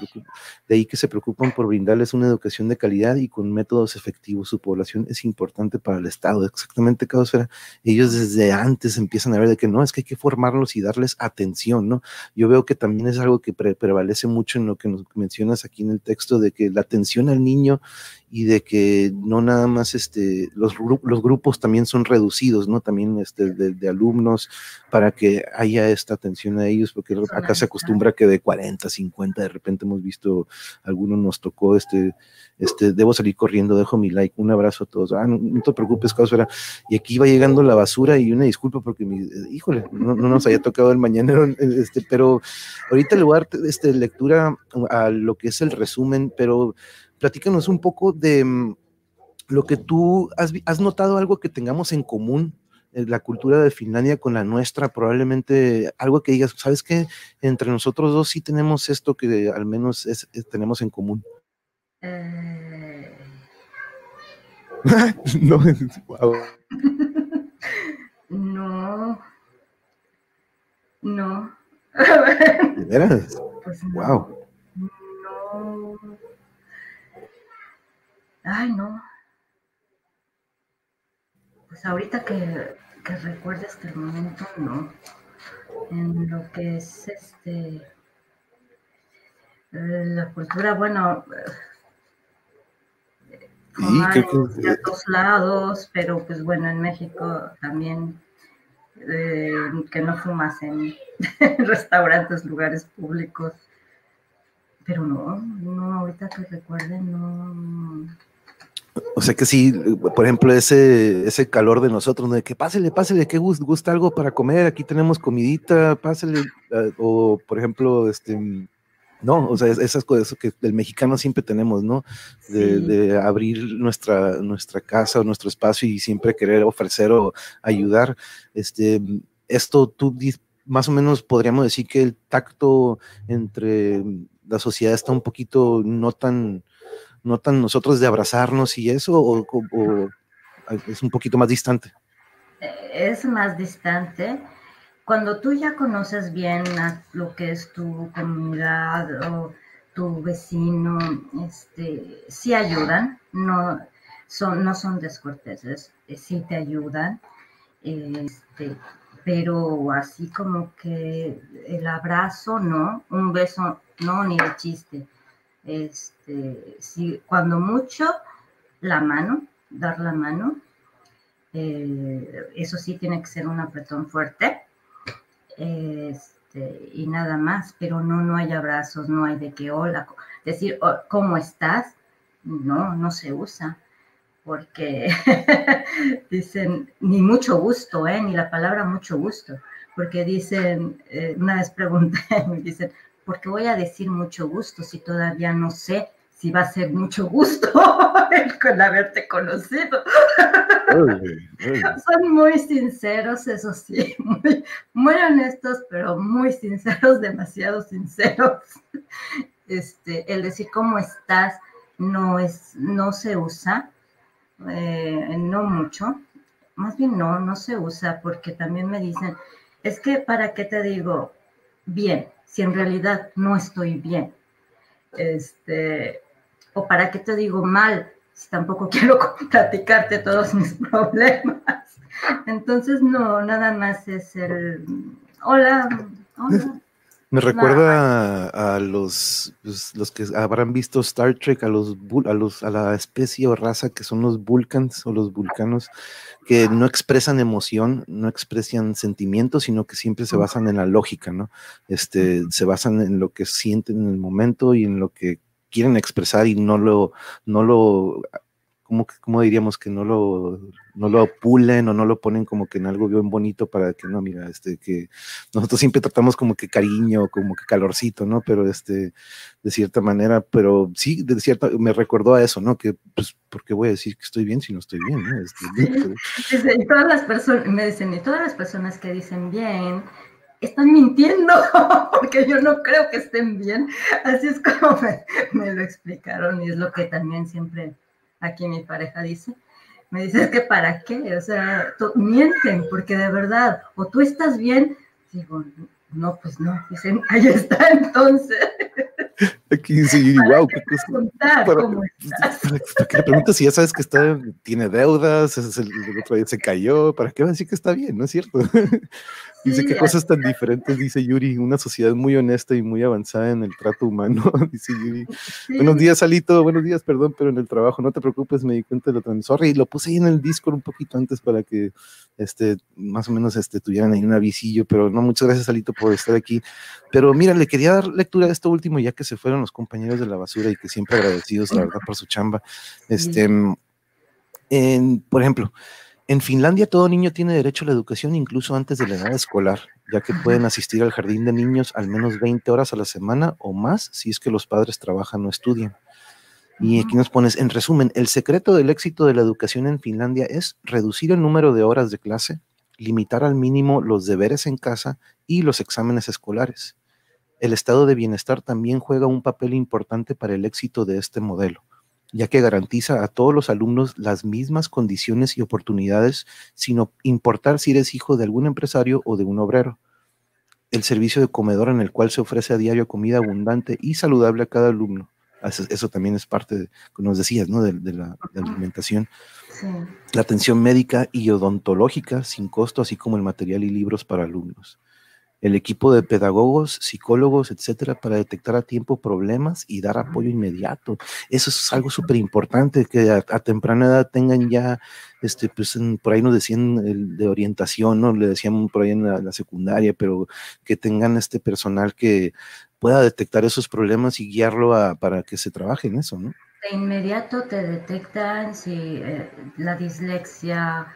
de ahí que se preocupan por brindarles una educación de calidad y con métodos efectivos. Su población es importante para el Estado, exactamente, Caosfera. Ellos desde antes empiezan a ver de que no, es que hay que formarlos y darles atención, ¿no? Yo veo que también es algo que prevalece mucho en lo que nos mencionas aquí en el texto, de que la atención al niño y de que no nada más este, los, los grupos también son reducidos, ¿no? También este, de, alumnos para que haya esta atención a ellos, porque acá se acostumbra que de 40, 50, de repente hemos visto, algunos nos tocó este, este, debo salir corriendo, dejo mi like, un abrazo a todos, ah, no, te preocupes, Causera, y aquí va llegando la basura y una disculpa porque, mi, híjole, no, nos haya tocado el mañanero, este, pero ahorita le voy a dar este, lectura a lo que es el resumen, pero platícanos un poco de mm, lo que tú has, notado, algo que tengamos en común la cultura de Finlandia con la nuestra, probablemente algo que digas, ¿sabes qué? Entre nosotros dos sí tenemos esto que al menos es, tenemos en común. Eh. no, no, no. ¿De veras? Pues wow. No. Ay, no. Pues ahorita que, que recuerdes que el momento no. En lo que es este eh, la cultura, bueno, sí, en ciertos lados, pero pues bueno, en México también eh, que no fumas en restaurantes, lugares públicos. Pero no, no, ahorita que recuerden, no. O sea que sí, por ejemplo, ese, ese calor de nosotros, de que pásele, pásele, que gusta, gusta algo para comer, aquí tenemos comidita, pásele, ah, o por ejemplo, este, no, o sea, esas cosas que el mexicano siempre tenemos, ¿no? De, abrir nuestra, nuestra casa o nuestro espacio y siempre querer ofrecer o ayudar. Este, esto tú más o menos podríamos decir que el tacto entre la sociedad está un poquito no tan notan nosotros de abrazarnos y eso, o, es un poquito más distante? Es más distante. Cuando tú ya conoces bien lo que es tu comunidad o tu vecino, este, sí ayudan, no son, no son descorteses, eh, sí te ayudan, este, pero así como que el abrazo, no, un beso, no, ni de chiste Este, si, cuando mucho, la mano, dar la mano. Eh, eso sí tiene que ser un apretón fuerte. Este, y nada más, pero no, no hay abrazos, no hay de que hola, decir oh, cómo estás, no, no se usa porque dicen, ni mucho gusto, ¿eh? ni la palabra mucho gusto, porque dicen, eh, una vez pregunté, me dicen, ¿por qué voy a decir mucho gusto si todavía no sé si va a ser mucho gusto con haberte conocido? Son muy sinceros, eso sí, muy, muy honestos, pero muy sinceros, demasiado sinceros. Este, el decir cómo estás no es, no se usa eh, no mucho, más bien no, no se usa porque también me dicen, es que para qué te digo bien, si en realidad no estoy bien, este, o para qué te digo mal, si tampoco quiero platicarte todos mis problemas. Entonces, no, nada más es el, hola, hola. Me recuerda a, los, pues, los que habrán visto Star Trek, a los, a los a la especie o raza que son los Vulcans o los vulcanos, que no expresan emoción, no expresan sentimientos, sino que siempre se basan en la lógica, ¿no? Este, se basan en lo que sienten en el momento y en lo que quieren expresar y no lo, no lo ¿cómo, diríamos que no lo, no lo pulen o no lo ponen como que en algo bien bonito para que no, mira, este, que nosotros siempre tratamos como que cariño, como que calorcito, ¿no? Pero este, de cierta manera, pero sí, de cierta, me recordó a eso, ¿no? Que, pues, ¿por qué voy a decir que estoy bien si no estoy bien? ¿no? Este, todas las personas, me dicen, y todas las personas que dicen bien, están mintiendo, porque yo no creo que estén bien. Así es como me, me, lo explicaron y es lo que también siempre aquí mi pareja dice, me dice, que para qué, o sea, mienten, porque de verdad, o tú estás bien, digo, no, pues no, dicen, ahí está entonces. Aquí dice wow, qué cosa. ¿Para, qué le preguntas si ya sabes que está, tiene deudas, el, el, otro día se cayó? ¿Para qué va a decir que está bien? ¿No es cierto? Dice, qué cosas tan diferentes, dice Yuri, una sociedad muy honesta y muy avanzada en el trato humano, dice Yuri. Buenos días, Alito, buenos días, perdón, pero en el trabajo, no te preocupes, me di cuenta de lo transmisor y lo puse ahí en el Discord un poquito antes para que este, más o menos este, tuvieran ahí un avisillo, pero no, muchas gracias, Alito, por estar aquí. Pero mira, le quería dar lectura a esto último, ya que se fueron los compañeros de la basura y que siempre agradecidos, la verdad, por su chamba. Este, en, por ejemplo, en Finlandia todo niño tiene derecho a la educación incluso antes de la edad escolar, ya que pueden asistir al jardín de niños al menos 20 horas a la semana o más si es que los padres trabajan o estudian. Y aquí nos pones, en resumen, el secreto del éxito de la educación en Finlandia es reducir el número de horas de clase, limitar al mínimo los deberes en casa y los exámenes escolares. El estado de bienestar también juega un papel importante para el éxito de este modelo ya que garantiza a todos los alumnos las mismas condiciones y oportunidades, sin importar si eres hijo de algún empresario o de un obrero. El servicio de comedor en el cual se ofrece a diario comida abundante y saludable a cada alumno. Eso, también es parte, de, como nos decías, ¿no? de, la, alimentación. La atención médica y odontológica sin costo, así como el material y libros para alumnos el equipo de pedagogos, psicólogos, etcétera, para detectar a tiempo problemas y dar apoyo inmediato. Eso es algo súper importante, que a, temprana edad tengan ya, este, pues por ahí nos decían el de orientación, ¿no? Le decían por ahí en la, secundaria, pero que tengan este personal que pueda detectar esos problemas y guiarlo a, para que se trabaje en eso, ¿no? De inmediato te detectan si eh, la dislexia,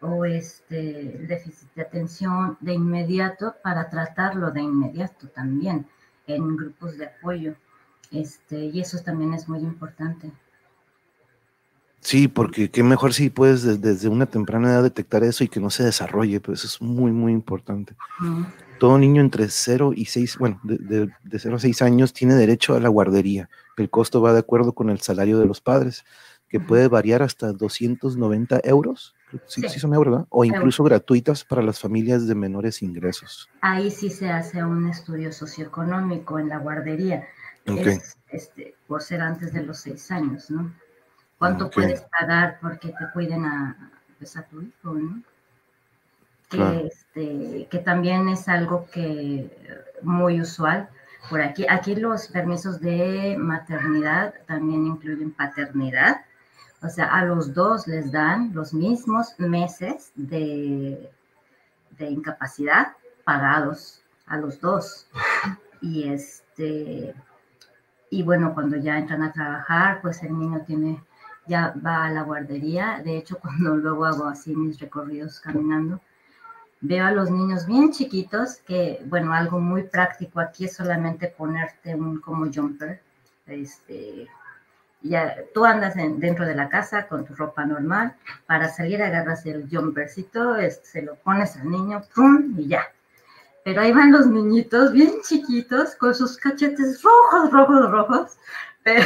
o este déficit de atención de inmediato para tratarlo de inmediato también en grupos de apoyo. Este, y eso también es muy importante. Sí, porque qué mejor si puedes desde, una temprana edad detectar eso y que no se desarrolle, pues eso es muy, muy importante. Todo niño entre 0 y 6, bueno, de, de, 0 a 6 años tiene derecho a la guardería. El costo va de acuerdo con el salario de los padres, que puede variar hasta 290 euros sí, sí. son euros, ¿verdad? O incluso gratuitas para las familias de menores ingresos. Ahí sí se hace un estudio socioeconómico en la guardería, este, por ser antes de los seis años, ¿no? ¿Cuánto puedes pagar porque te cuiden a, pues, a tu hijo, ¿no? Que, este, que también es algo que muy usual, por aquí. Aquí los permisos de maternidad también incluyen paternidad. O sea, a los dos les dan los mismos meses de, de incapacidad pagados a los dos. Y este y bueno, cuando ya entran a trabajar, pues el niño tiene ya va a la guardería. De hecho, cuando luego hago así mis recorridos caminando, veo a los niños bien chiquitos que, bueno, algo muy práctico aquí es solamente ponerte un como jumper. Este, ya tú andas dentro de la casa con tu ropa normal, para salir agarras el jumpercito, este, se lo pones al niño, ¡pum! y ya. Pero ahí van los niñitos bien chiquitos con sus cachetes rojos, rojos, rojos, pero,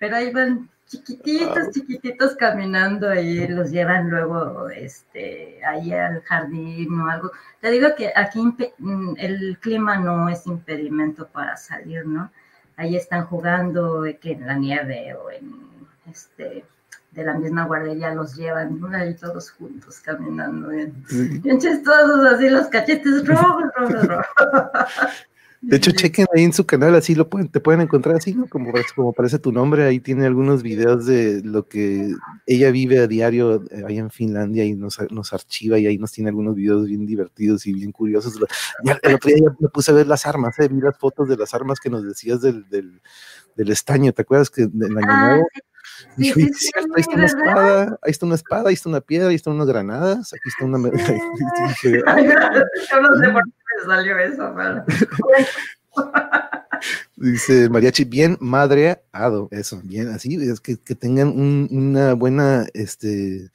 pero ahí van chiquititos, chiquititos caminando y los llevan luego este, ahí al jardín o algo. Te digo que aquí mm, el clima no es impedimento para salir, ¿no? Ahí están jugando que en la nieve o en este de la misma guardería los llevan ahí todos juntos caminando bien, bien chistosos así los cachetes rojos, rojos, rojos. De hecho, chequen ahí en su canal, así lo pueden, te pueden encontrar así, ¿no? Como, como aparece tu nombre, ahí tiene algunos videos de lo que ella vive a diario eh, ahí en Finlandia y nos, nos archiva y ahí nos tiene algunos videos bien divertidos y bien curiosos. el otro día ya me puse a ver las armas, ¿eh? vi las fotos de las armas que nos decías del, del, del estaño, ¿te acuerdas que en Año ah, Nuevo? Sí, sí, sí, ahí está una espada, ahí está una espada, ahí está una piedra, ahí están unas granadas, aquí está una... dije, Yo no sé por qué me salió eso, pero... Dice Mariachi, bien madreado, eso, bien, así, es que, que tengan un, una buena, este,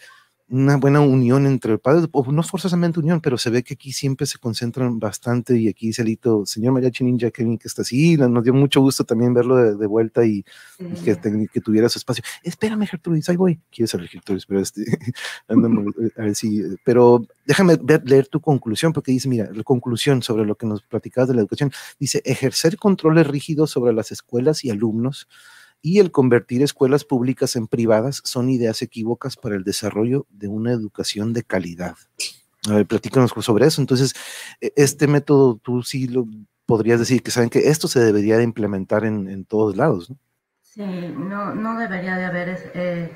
una buena unión entre padres, o no forzosamente unión, pero se ve que aquí siempre se concentran bastante y aquí dice Lito, señor Mariachi Ninja Kevin, que está así, nos dio mucho gusto también verlo de, vuelta y, que, que, tuviera su espacio. Espérame, Gertrudis, ahí voy. Quiero ser Gertrudis, pero este, a ver si, pero déjame leer tu conclusión, porque dice, mira, la conclusión sobre lo que nos platicabas de la educación, dice, ejercer controles rígidos sobre las escuelas y alumnos, y el convertir escuelas públicas en privadas son ideas equívocas para el desarrollo de una educación de calidad. A ver, platícanos sobre eso. Entonces, e, este método tú sí lo podrías decir que saben que esto se debería de implementar en, todos lados, ¿no? Sí, no, no debería de haber eh,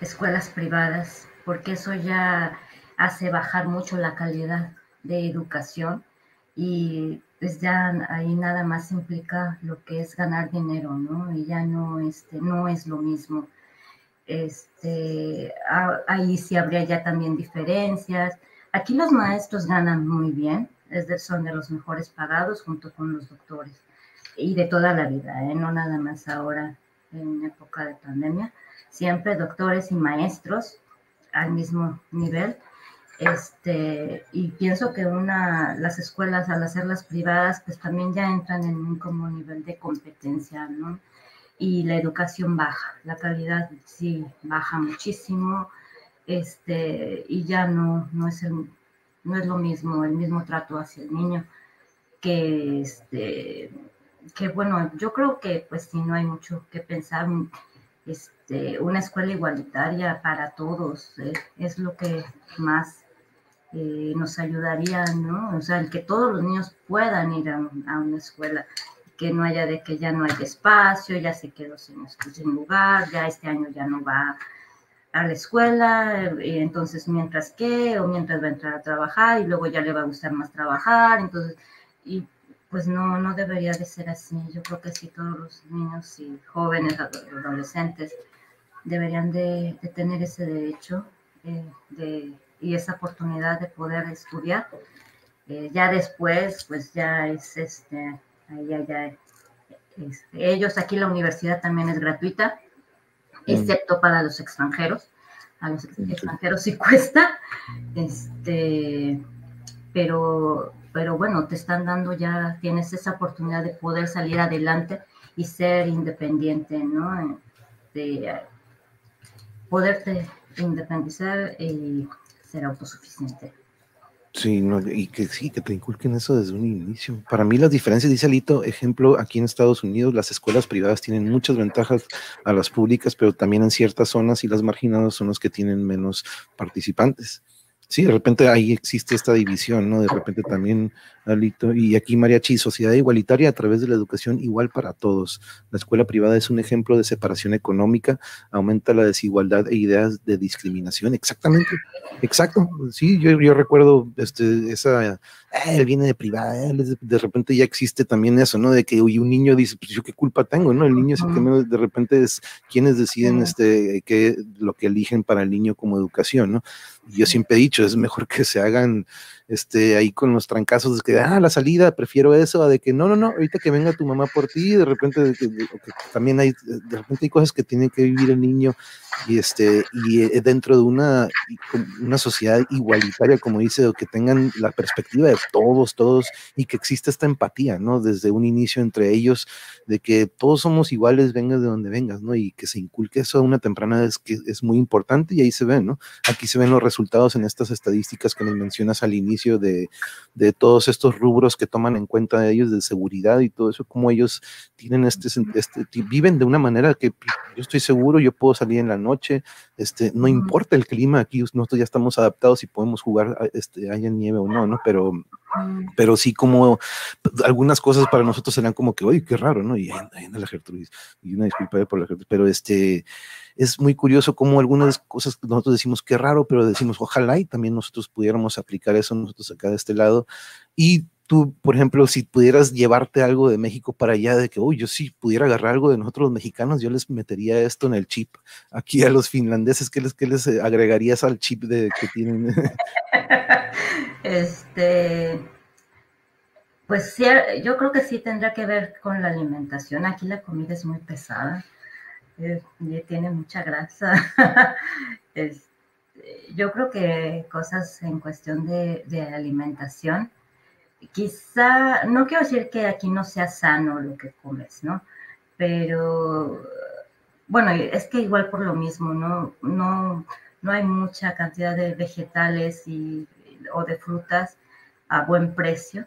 escuelas privadas, porque eso ya hace bajar mucho la calidad de educación y pues ya ahí nada más implica lo que es ganar dinero, ¿no? Y ya no, este, no es lo mismo. Este, ahí sí habría ya también diferencias. Aquí los maestros ganan muy bien, es de, son de los mejores pagados junto con los doctores y de toda la vida, ¿eh? no nada más ahora en época de pandemia. Siempre doctores y maestros al mismo nivel este, y pienso que una, las escuelas al hacerlas privadas, pues también ya entran en un nivel de competencia, ¿no? Y la educación baja, la calidad sí baja muchísimo, este, y ya no, no es el, no es lo mismo, el mismo trato hacia el niño, que este, que bueno, yo creo que pues sí no hay mucho que pensar, este, una escuela igualitaria para todos, eh, es lo que más eh, nos ayudaría, ¿no? O sea, el que todos los niños puedan ir a, una escuela, que no haya de que ya no hay espacio, ya se quedó sin, sin lugar, ya este año ya no va a la escuela, y entonces mientras que, o mientras va a entrar a trabajar, y luego ya le va a gustar más trabajar, entonces, y pues no, no debería de ser así. Yo creo que sí, todos los niños y jóvenes, adolescentes, deberían de, tener ese derecho eh, de y esa oportunidad de poder estudiar. Eh, ya después, pues ya es este, ya, ya, este, ellos, aquí la universidad también es gratuita, mm. excepto para los extranjeros. A los extranjeros sí cuesta, este, pero, pero bueno, te están dando ya, tienes esa oportunidad de poder salir adelante y ser independiente, ¿no? De poderte independizar y ser autosuficiente. Sí, y que sí, que te inculquen eso desde un inicio. Para mí las diferencias, dice Alito, ejemplo, aquí en Estados Unidos las escuelas privadas tienen muchas ventajas a las públicas, pero también en ciertas zonas y las marginadas son los que tienen menos participantes. Sí, de repente ahí existe esta división, ¿no? De repente también, Alito, y aquí Mariachi, sociedad igualitaria a través de la educación igual para todos. La escuela privada es un ejemplo de separación económica, aumenta la desigualdad e ideas de discriminación. Exactamente, exacto. Sí, yo, yo recuerdo este, esa él viene de privada, de repente ya existe también eso, ¿no? De que hoy un niño dice, pues yo qué culpa tengo, ¿no? El niño es el que de repente es quienes deciden este, que, lo que eligen para el niño como educación, ¿no? Y yo siempre he dicho, es mejor que se hagan este, ahí con los trancazos de que, ah, la salida, prefiero eso, a de que no, no, no, ahorita que venga tu mamá por ti, de repente, de que, también hay, de repente hay cosas que tiene que vivir el niño y este, y eh, dentro de una, una sociedad igualitaria, como dice, o que tengan la perspectiva de todos, todos, y que exista esta empatía, ¿no? Desde un inicio entre ellos, de que todos somos iguales, vengas de donde vengas, ¿no? Y que se inculque eso a una temprana es que es muy importante y ahí se ven, ¿no? Aquí se ven los resultados en estas estadísticas que nos mencionas al inicio de, de todos estos rubros que toman en cuenta de ellos de seguridad y todo eso, como ellos tienen este, este, viven de una manera que yo estoy seguro, yo puedo salir en la noche, este, no importa el clima, aquí nosotros ya estamos adaptados y podemos jugar, este, haya nieve o no, ¿no? Pero pero sí como algunas cosas para nosotros serán como que, oye, qué raro, ¿no? Y en la Gertrudis, y una disculpa por la Gertrudis, pero este, es muy curioso como algunas cosas que nosotros decimos qué raro, pero decimos ojalá y también nosotros pudiéramos aplicar eso nosotros acá de este lado. Y tú, por ejemplo, si pudieras llevarte algo de México para allá, de que, uy, yo sí pudiera agarrar algo de nosotros los mexicanos, yo les metería esto en el chip. Aquí a los finlandeses, ¿qué les, qué les agregarías al chip de, que tienen? este, pues sí, yo creo que sí tendrá que ver con la alimentación. Aquí la comida es muy pesada, eh, tiene mucha grasa. Yo creo que cosas en cuestión de, de alimentación quizá, no quiero decir que aquí no sea sano lo que comes, ¿no? Pero, bueno, es que igual por lo mismo, ¿no? No, no hay mucha cantidad de vegetales y, o de frutas a buen precio,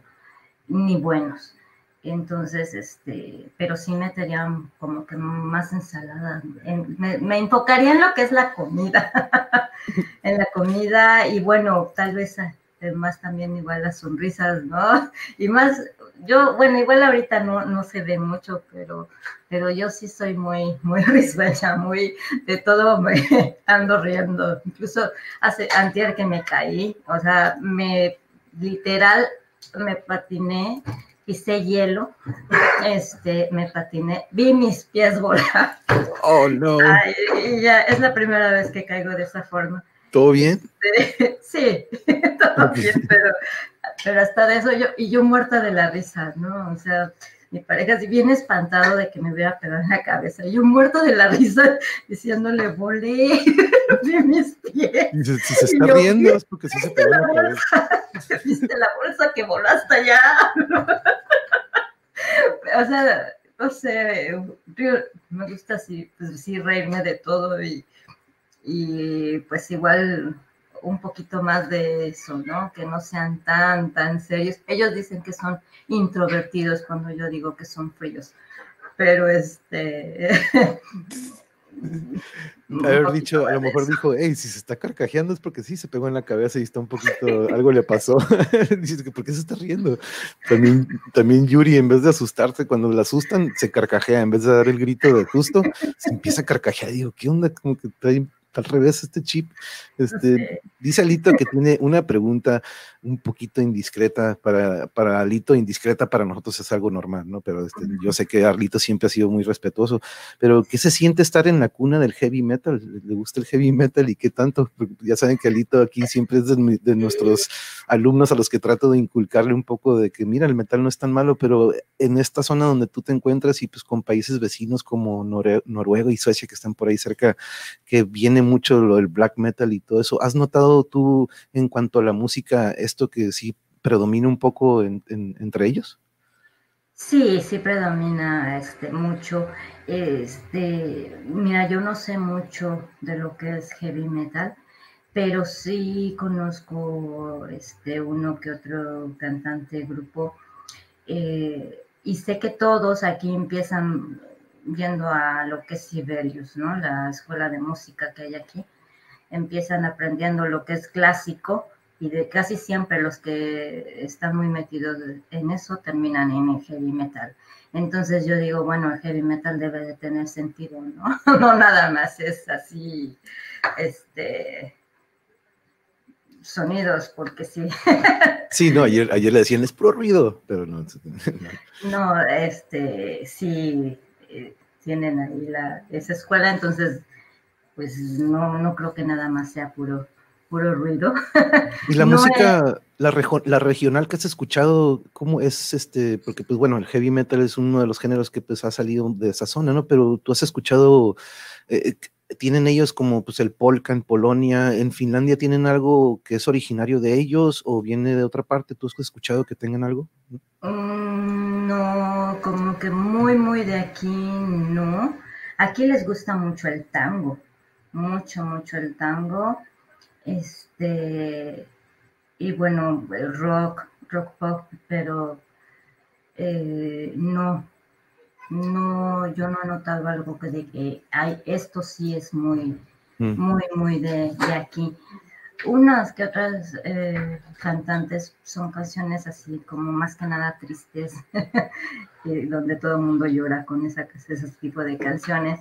ni buenos. Entonces, este, pero sí meterían como que más ensalada. me, me, enfocaría en lo que es la comida, en la comida y bueno, tal vez más también igual las sonrisas, ¿no? Y más, yo, bueno, igual ahorita no, no se ve mucho, pero, pero yo sí soy muy, muy risueña, muy, de todo me ando riendo. Incluso hace, antier que me caí, o sea, me, literal, me patiné, hice hielo, este, me patiné, vi mis pies volar. Oh, no. ya, es la primera vez que caigo de esa forma. ¿Todo bien? Sí, todo bien, pero, pero hasta de eso yo, y yo muerta de la risa, ¿no? O sea, mi pareja así bien espantado de que me hubiera pegado en la cabeza. Y yo muerto de la risa diciéndole, volé de mis pies. Si, se está riendo es porque sí se pegó en la cabeza. Viste la bolsa que voló hasta allá. o sea, no sé, me gusta así, pues sí, reírme de todo y y pues igual un poquito más de eso, ¿no? Que no sean tan, tan serios. Ellos dicen que son introvertidos cuando yo digo que son fríos, pero este... Haber dicho, a lo mejor dijo, hey, si se está carcajeando es porque sí se pegó en la cabeza y está un poquito, algo le pasó. Dice que, ¿por qué se está riendo? También, también Yuri, en vez de asustarse, cuando la asustan, se carcajea, en vez de dar el grito de justo, se empieza a carcajear. Digo, ¿qué onda? Como que trae al revés este chip. Este, Dice Alito que tiene una pregunta un poquito indiscreta para, para Alito, indiscreta para nosotros es algo normal, ¿no? Pero este, yo sé que Alito siempre ha sido muy respetuoso, pero ¿qué se siente estar en la cuna del heavy metal? ¿Le gusta el heavy metal y qué tanto? Ya saben que Alito aquí siempre es de, nuestros alumnos a los que trato de inculcarle un poco de que, mira, el metal no es tan malo, pero en esta zona donde tú te encuentras y pues con países vecinos como Noruega y Suecia que están por ahí cerca, que viene mucho lo del black metal y todo eso, ¿has notado tú en cuanto a la música? Esto que sí predomina un poco entre ellos? Sí, sí predomina este, mucho. Este, mira, yo no sé mucho de lo que es heavy metal, pero sí conozco este, uno que otro cantante, grupo, eh, y sé que todos aquí empiezan viendo a lo que es Sibelius, ¿no? La escuela de música que hay aquí empiezan aprendiendo lo que es clásico y de casi siempre los que están muy metidos en eso terminan en el heavy metal. Entonces yo digo, bueno, el heavy metal debe de tener sentido, ¿no? no nada más es así, este, sonidos, porque sí. sí, no, ayer, ayer le decían, es pro ruido, pero no. no, este, sí, eh, tienen ahí la, esa escuela, entonces, pues no, no creo que nada más sea puro puro ruido. Y la música, la, la regional que has escuchado, ¿cómo es este? Porque, pues bueno, el heavy metal es uno de los géneros que pues ha salido de esa zona, ¿no? Pero tú has escuchado, eh, eh, tienen ellos como pues el polka en Polonia, en Finlandia tienen algo que es originario de ellos o viene de otra parte, ¿tú has escuchado que tengan algo? Mm, no, como que muy, muy de aquí, no. Aquí les gusta mucho el tango, mucho, mucho el tango este, y bueno, rock, rock pop, pero eh, no, no, yo no he notado algo que de que hay, esto sí es muy, mm. muy, muy de, aquí. Unas que otras eh, cantantes son canciones así como más que nada tristes, donde todo el mundo llora con esa, ese tipo de canciones,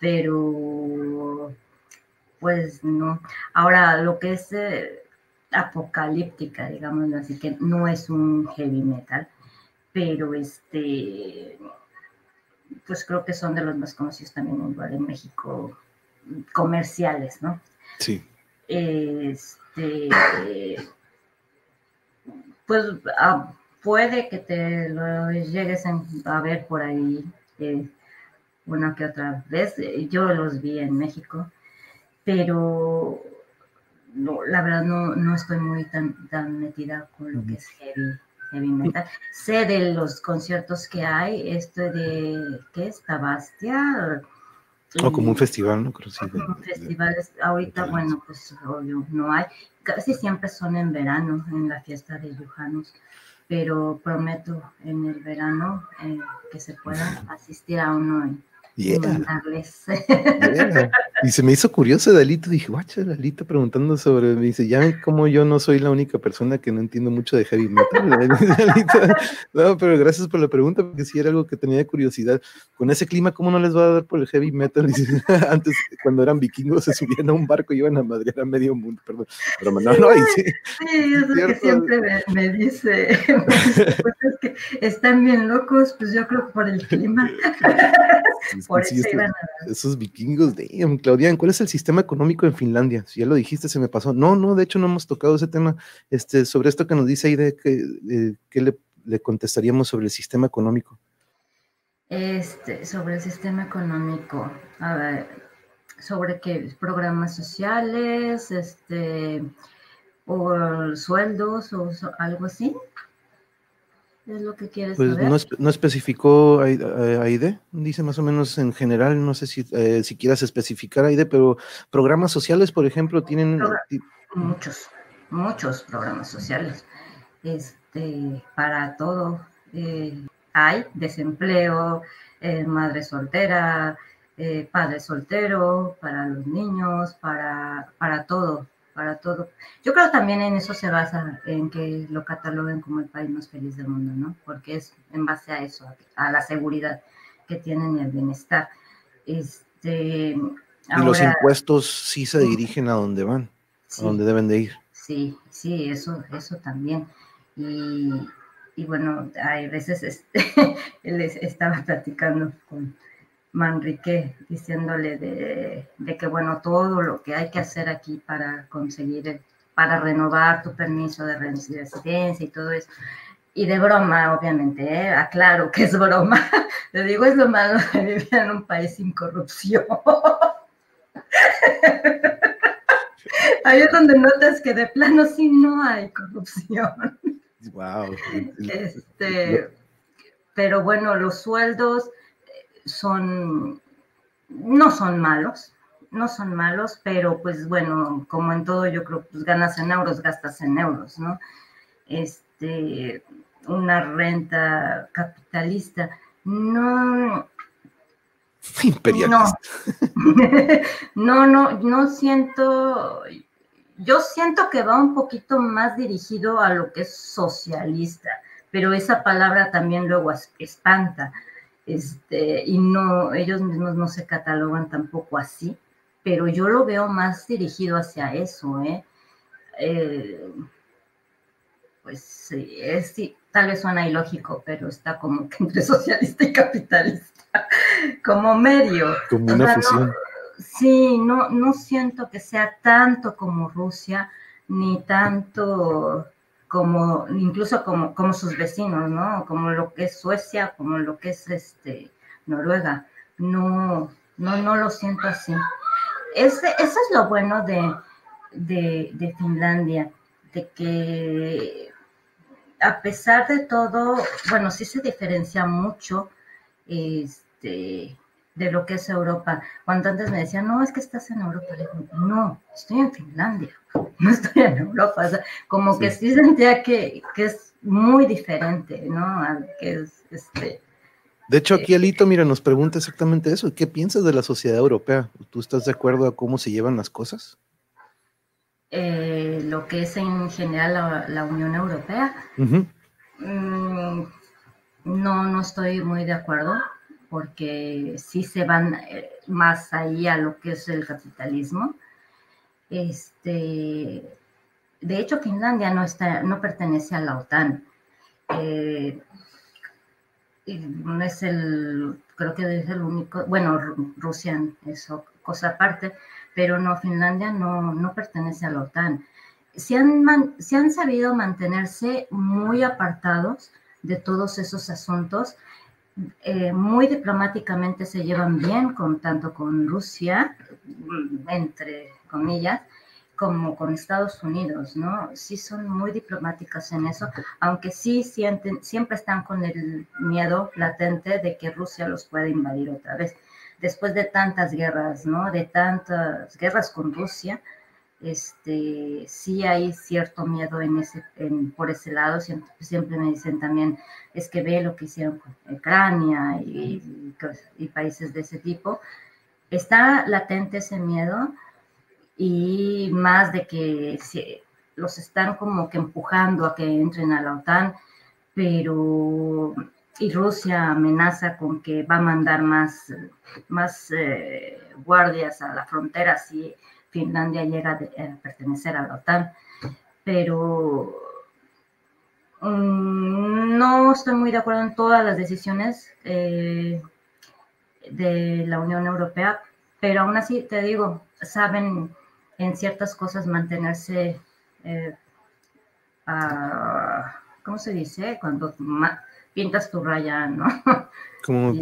pero pues no. Ahora, lo que es eh, apocalíptica, digamos así, que no es un heavy metal, pero este, pues creo que son de los más conocidos también en México, comerciales, ¿no? Sí. Este, pues ah, puede que te lo llegues a ver por ahí eh, una que otra vez. Yo los vi en México pero no, la verdad no, no estoy muy tan, tan metida con lo que es heavy, heavy metal. Sé de los conciertos que hay, esto de, ¿qué es? Tabastia. O como un festival, ¿no? Creo sí, festivales, ahorita, bueno, pues obvio, no hay. Casi siempre son en verano, en la fiesta de Yujanos, pero prometo en el verano eh, que se pueda asistir a uno en, Y se me hizo curioso Dalito, dije, guacha, Dalito preguntando sobre, me dice, ya cómo yo no soy la única persona que no entiendo mucho de heavy metal. no, pero gracias por la pregunta, porque sí era algo que tenía curiosidad. Con ese clima, ¿cómo no les va a dar por el heavy metal? Dice, antes, cuando eran vikingos, se subían a un barco y iban a madrear a medio mundo, perdón. Pero no, no, ahí sí. Sí, eso es que siempre me, dice, pues es que están bien locos, pues yo creo que por el clima. Por eso Esos vikingos, de Claudian, ¿cuál es el sistema económico en Finlandia? Si ya lo dijiste, se me pasó. No, no, de hecho no hemos tocado ese tema. Este, sobre esto que nos dice Aide, ¿qué, eh, ¿qué le, le, contestaríamos sobre el sistema económico? Este, sobre el sistema económico, a ver, sobre qué programas sociales, este, o sueldos o algo así. ¿Es lo que quieres pues saber? No, no especificó Aide, dice más o menos en general, no sé si, eh, si quieras especificar Aide, pero programas sociales, por ejemplo, tienen... Muchos, muchos programas sociales, este, para todo. Eh, hay desempleo, eh, madre soltera, padre soltero, para los niños, para, para todo para todo. Yo creo también en eso se basa, en que lo cataloguen como el país más feliz del mundo, ¿no? Porque es en base a eso, a la seguridad que tienen y el bienestar. Este, y los impuestos sí se dirigen a donde van, a donde deben de ir. Sí, sí, eso, eso también. Y, y bueno, hay veces este, les estaba platicando con, Manrique diciéndole de, que, bueno, todo lo que hay que hacer aquí para conseguir, para renovar tu permiso de residencia y todo eso. Y de broma, obviamente, ¿eh? aclaro que es broma. Le digo, es lo malo de vivir en un país sin corrupción. Ahí es donde notas que de plano sí no hay corrupción. Wow. Este, pero bueno, los sueldos, son, no son malos, no son malos, pero pues bueno, como en todo yo creo, pues ganas en euros, gastas en euros, ¿no? Este, una renta capitalista, no... Imperialista. No, no, no, no siento, yo siento que va un poquito más dirigido a lo que es socialista, pero esa palabra también luego espanta, este, y no, ellos mismos no se catalogan tampoco así, pero yo lo veo más dirigido hacia eso, ¿eh? eh pues sí, es, sí, tal vez suena ilógico, pero está como que entre socialista y capitalista, como medio. Como una fusión. sí, no, no siento que sea tanto como Rusia, ni tanto como, incluso como, como sus vecinos, ¿no? Como lo que es Suecia, como lo que es este, Noruega. No, no, no lo siento así. Ese, eso es lo bueno de, de, Finlandia, de que a pesar de todo, bueno, sí se diferencia mucho este, de lo que es Europa. Cuando antes me decían, no, es que estás en Europa, le digo, no, estoy en Finlandia, no estoy en Europa. O sea, como que sí sentía que, es muy diferente, ¿no? Que es, este, de hecho, aquí Alito, mira, nos pregunta exactamente eso. ¿Qué piensas de la sociedad europea? ¿Tú estás de acuerdo a cómo se llevan las cosas? Eh, lo que es en general la, Unión Europea. Mm, no, no estoy muy de acuerdo porque sí se van eh, más ahí a lo que es el capitalismo. Este, de hecho, Finlandia no, está, no pertenece a la OTAN. Eh, es el, creo que es el único, bueno, Rusia es cosa aparte, pero no, Finlandia no, no pertenece a la OTAN. Se han, se han sabido mantenerse muy apartados de todos esos asuntos. Eh, muy diplomáticamente se llevan bien con tanto con Rusia, entre comillas, como con Estados Unidos, ¿no? Sí son muy diplomáticas en eso, aunque sí sienten, siempre están con el miedo latente de que Rusia los pueda invadir otra vez después de tantas guerras, ¿no? De tantas guerras con Rusia, este, sí hay cierto miedo en ese, por ese lado. Siempre, me dicen también, es que ve lo que hicieron con Ucrania y, y, países de ese tipo. Está latente ese miedo y más de que los están como que empujando a que entren a la OTAN, pero y Rusia amenaza con que va a mandar más, más eh, guardias a la frontera si Finlandia llega a, pertenecer a la OTAN. Pero mm, no estoy muy de acuerdo en todas las decisiones eh, de la Unión Europea, pero aún así te digo, saben en ciertas cosas mantenerse, eh, ¿cómo se dice? Cuando pintas tu raya, ¿no? Como,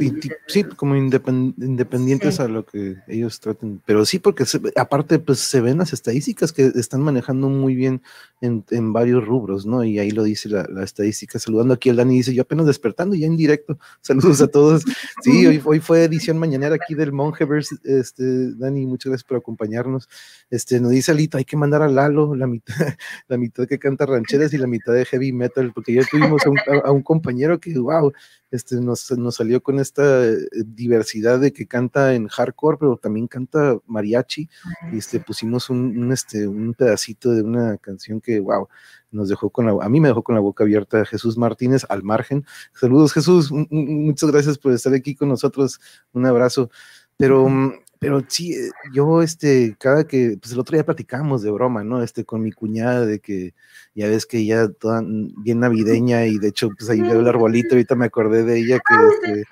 sí, como independientes a lo que ellos traten. Pero sí, porque aparte, pues se ven las estadísticas que están manejando muy bien en, varios rubros, ¿no? Y ahí lo dice la, estadística. Saludando aquí al Dani, dice, yo apenas despertando, ya en directo. Saludos a todos. Sí, hoy, hoy fue edición mañanera aquí del Mongeverse. Este, Dani, muchas gracias por acompañarnos. Este, nos dice Alito, hay que mandar a Lalo la mitad, la mitad que canta rancheras y la mitad de heavy metal, porque ya tuvimos a un compañero que, wow, este, nos, nos salió con esta eh, diversidad de que canta en hardcore, pero también canta mariachi. Y este, pusimos un, este, un pedacito de una canción que, wow, nos dejó con la, a mí me dejó con la boca abierta Jesús Martínez al margen. Saludos Jesús, muchas gracias por estar aquí con nosotros, un abrazo. Pero pero sí, eh, yo, este, cada que, pues el otro día platicamos de broma, ¿no? Este, con mi cuñada, de que ya ves que ella toda bien navideña y de hecho, pues ahí veo el arbolito, ahorita me acordé de ella que,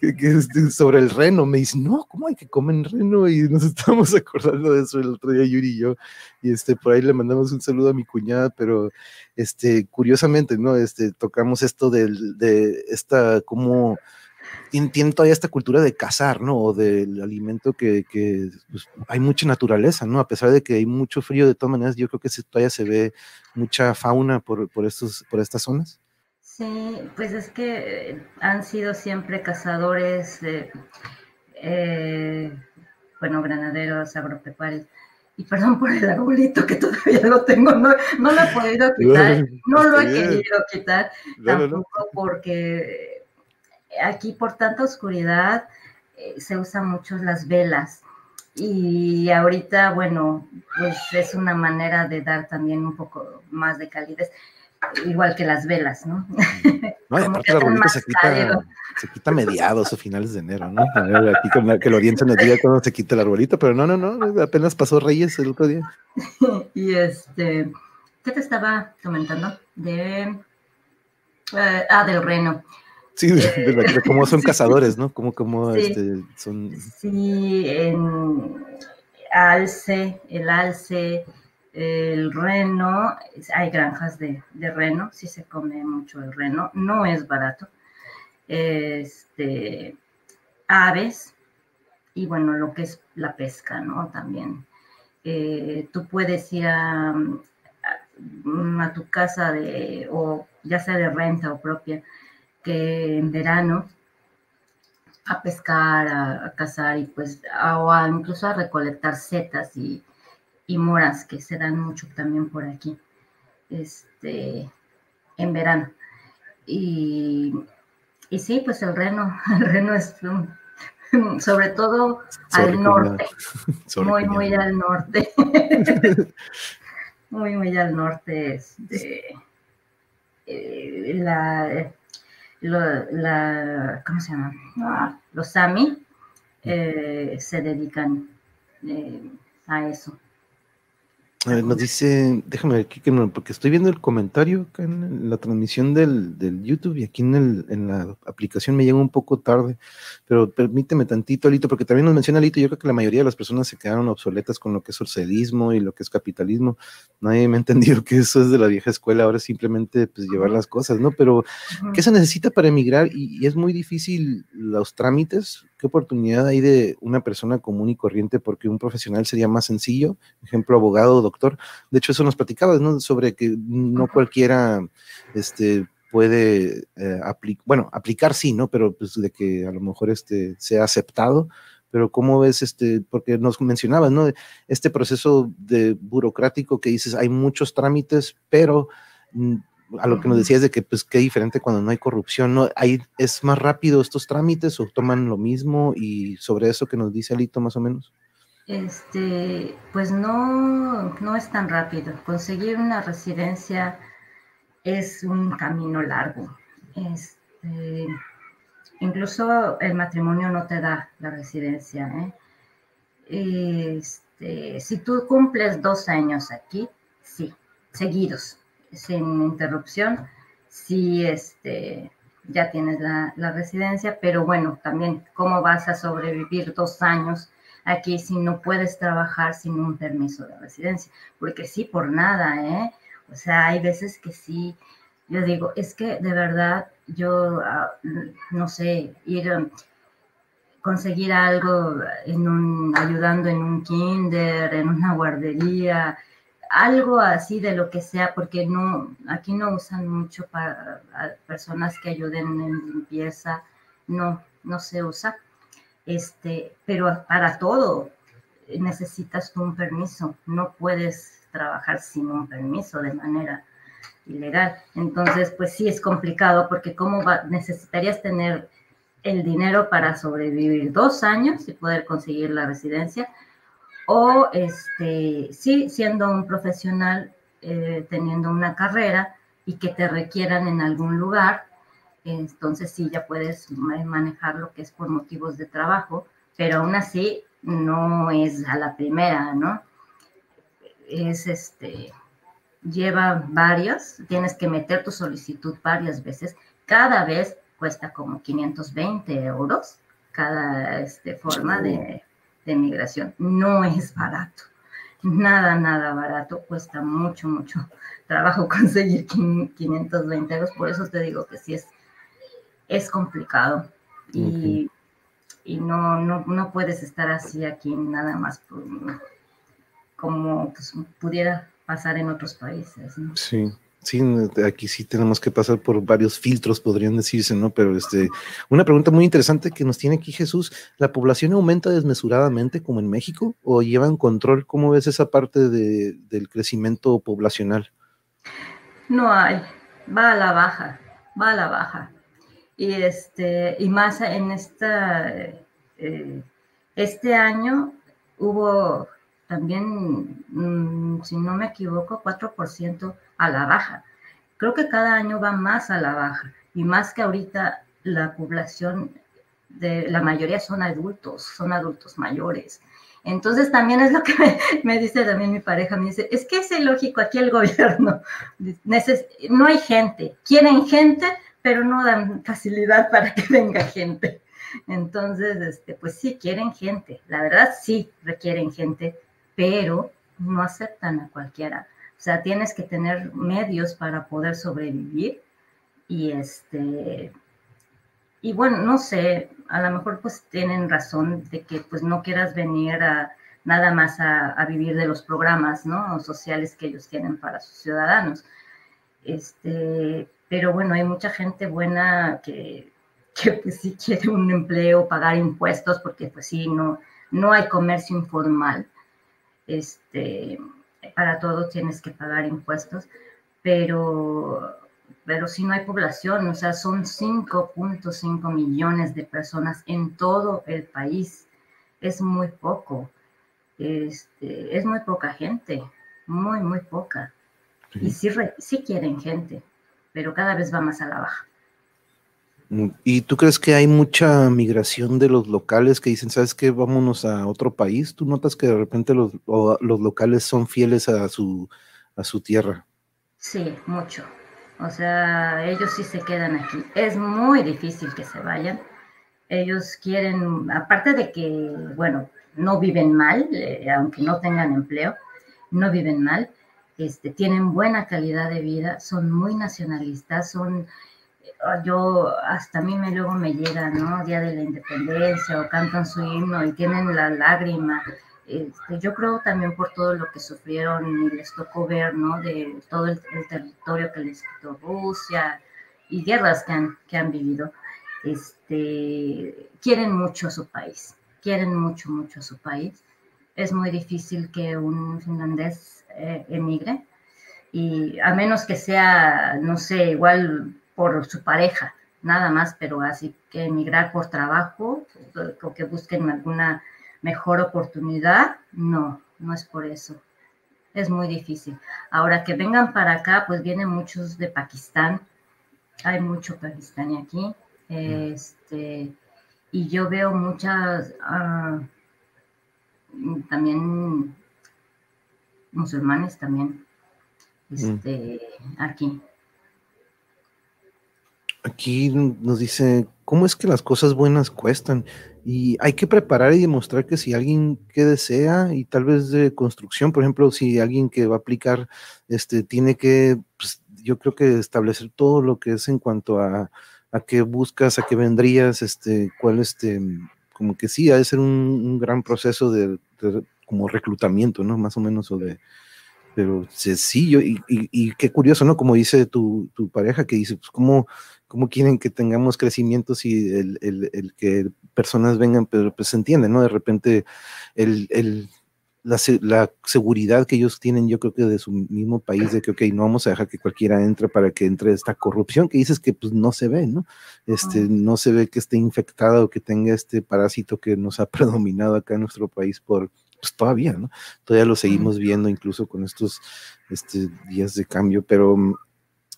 este, que, este, sobre el reno, me dice, no, ¿cómo hay que comer reno? Y nos estamos acordando de eso el otro día, Yuri y yo, y este, por ahí le mandamos un saludo a mi cuñada, pero, este, curiosamente, ¿no? Este, tocamos esto del, de esta, como tienen todavía esta cultura de cazar, ¿no? O del alimento que, pues, hay mucha naturaleza, ¿no? A pesar de que hay mucho frío, de todas maneras, yo creo que todavía se ve mucha fauna por, estos, por estas zonas. Sí, pues es que han sido siempre cazadores, eh, bueno, granaderos, agropecuarios. Y perdón por el arbolito que todavía lo tengo, no, lo he podido quitar, no lo he querido quitar, tampoco porque aquí por tanta oscuridad eh, se usan mucho las velas y ahorita, bueno, pues es una manera de dar también un poco más de calidez, igual que las velas, ¿no? No, y aparte la arbolita se quita, se quita mediados o finales de enero, ¿no? Aquí con que lo orientan el día cuando se quita el arbolito, pero no, no, no, apenas pasó Reyes el otro día. y este, ¿qué te estaba comentando? De, eh, ah, del reno. Sí, de, cómo son cazadores, ¿no? Como, como este, son. Sí, en alce, el alce, el reno, hay granjas de, de, reno, sí se come mucho el reno, no es barato. Este, aves, y bueno, lo que es la pesca, ¿no? También. Eh, tú puedes ir a, a, tu casa de, o ya sea de renta o propia, que en verano a pescar, a, cazar y pues a, incluso a recolectar setas y, moras que se dan mucho también por aquí, este, en verano. Y, y sí, pues el reno, el reno es sobre todo al norte, muy, muy al norte. muy, muy al norte, este, eh, la, la, ¿cómo se llama? Ah, los Sami eh, se dedican eh, a eso. A ver, nos dice, déjame ver aquí, porque estoy viendo el comentario acá en la transmisión del, YouTube y aquí en, el, en, la aplicación me llega un poco tarde, pero permíteme tantito, Alito, porque también nos menciona Alito, yo creo que la mayoría de las personas se quedaron obsoletas con lo que es socialismo y lo que es capitalismo. Nadie me ha entendido que eso es de la vieja escuela, ahora es simplemente pues, llevar las cosas, ¿no? Pero, ¿qué se necesita para emigrar? y es muy difícil los trámites, ¿qué oportunidad hay de una persona común y corriente? Porque un profesional sería más sencillo, ejemplo, abogado, doctor. De hecho, eso nos platicabas, ¿no? Sobre que no cualquiera este, puede eh, aplicar, bueno, aplicar sí, ¿no? Pero pues de que a lo mejor este, sea aceptado. Pero ¿cómo ves este? Porque nos mencionabas, ¿no? Este proceso de burocrático que dices, hay muchos trámites, pero mm, a lo que nos decías de que pues qué diferente cuando no hay corrupción, ¿no? Hay, ¿Es más rápido estos trámites o toman lo mismo? Y sobre eso que nos dice Alito más o menos. Este, pues no, no es tan rápido. Conseguir una residencia es un camino largo. Este, incluso el matrimonio no te da la residencia. ¿eh? Este, si tú cumples dos años aquí, sí, seguidos, sin interrupción, si este, ya tienes la, residencia, pero bueno, también cómo vas a sobrevivir dos años aquí si no puedes trabajar sin un permiso de residencia, porque sí, por nada, ¿eh? O sea, hay veces que sí, yo digo, es que de verdad yo, ah, no sé, ir a conseguir algo en un, ayudando en un kinder, en una guardería, algo así de lo que sea, porque no, aquí no usan mucho para personas que ayuden en limpieza, no, no se usa. Este, pero para todo necesitas un permiso, no puedes trabajar sin un permiso de manera ilegal. Entonces, pues sí es complicado porque cómo va, necesitarías tener el dinero para sobrevivir dos años y poder conseguir la residencia. O este, sí, siendo un profesional, eh, teniendo una carrera y que te requieran en algún lugar, entonces sí, ya puedes manejar lo que es por motivos de trabajo, pero aún así no es a la primera, ¿no? Es este, lleva varios, tienes que meter tu solicitud varias veces, cada vez cuesta como 520 euros cada este, forma de, de migración. No es barato, nada, nada barato, cuesta mucho, mucho trabajo conseguir 520 euros, por eso te digo que sí es, es complicado y, no, no, puedes estar así aquí nada más como pues, pudiera pasar en otros países. Sí. Sí, aquí sí tenemos que pasar por varios filtros, podrían decirse, ¿no? Pero este, una pregunta muy interesante que nos tiene aquí Jesús, ¿la población aumenta desmesuradamente como en México o llevan control? ¿Cómo ves esa parte de, del crecimiento poblacional? No hay, va a la baja, va a la baja. Y este, y más en esta, eh, este año hubo también, mm, si no me equivoco, 4% a la baja. Creo que cada año va más a la baja y más que ahorita la población de la mayoría son adultos, son adultos mayores. Entonces también es lo que me, dice también mi pareja, me dice, es que es ilógico aquí el gobierno, no hay gente, quieren gente, pero no dan facilidad para que venga gente. Entonces, este, pues sí, quieren gente, la verdad sí requieren gente, pero no aceptan a cualquiera. O sea, tienes que tener medios para poder sobrevivir y este, y bueno, no sé, a lo mejor pues tienen razón de que pues no quieras venir a nada más a, vivir de los programas, ¿no? Sociales que ellos tienen para sus ciudadanos. Este, pero bueno, hay mucha gente buena que, que pues sí quiere un empleo, pagar impuestos, porque pues sí, no, no hay comercio informal. Este, para todos tienes que pagar impuestos, pero pero si no hay población, o sea, son 5.5 millones de personas en todo el país. Es muy poco. Este, es muy poca gente, muy, muy poca. Y sí, sí quieren gente, pero cada vez va más a la baja. ¿Y tú crees que hay mucha migración de los locales que dicen, sabes qué, vámonos a otro país? ¿Tú notas que de repente los, los locales son fieles a su, a su tierra? Sí, mucho, o sea, ellos sí se quedan aquí. Es muy difícil que se vayan. Ellos quieren, aparte de que, bueno, no viven mal, eh, aunque no tengan empleo, no viven mal, este, tienen buena calidad de vida, son muy nacionalistas, son, yo, hasta a mí me, luego me llega, ¿no? Día de la Independencia o cantan su himno y tienen la lágrima este, yo creo también por todo lo que sufrieron y les tocó ver, ¿no? De todo el, territorio que les quitó Rusia y guerras que han, que han vivido, este, quieren mucho a su país, quieren mucho, mucho a su país. Es muy difícil que un finlandés eh, emigre y a menos que sea, no sé, igual por su pareja, nada más, pero así que emigrar por trabajo o que busquen alguna mejor oportunidad, no, no es por eso. Es muy difícil. Ahora que vengan para acá, pues vienen muchos de Pakistán. Hay mucho pakistaní aquí. Este, y yo veo muchas ah, también musulmanes también este, aquí. Aquí nos dice, ¿cómo es que las cosas buenas cuestan? Y hay que preparar y demostrar que si alguien que desea, y tal vez de construcción, por ejemplo, si alguien que va a aplicar, este, tiene que, pues, yo creo que establecer todo lo que es en cuanto a, a qué buscas, a qué vendrías, este, cuál, este, como que sí, ha de ser un, gran proceso de, como reclutamiento, ¿no? Más o menos, o de, pero sencillo, y, y, y, qué curioso, ¿no? Como dice tu, tu pareja, que dice, pues, ¿cómo, ¿cómo quieren que tengamos crecimiento si el, el, el que personas vengan, pero pues se entiende, ¿no? De repente el, el la, la, seguridad que ellos tienen, yo creo que de su mismo país, de que, ok, no vamos a dejar que cualquiera entre para que entre esta corrupción que dices que pues no se ve, ¿no? Este, no se ve que esté infectada o que tenga este parásito que nos ha predominado acá en nuestro país por, pues todavía, ¿no? Todavía lo seguimos viendo incluso con estos este, días de cambio, pero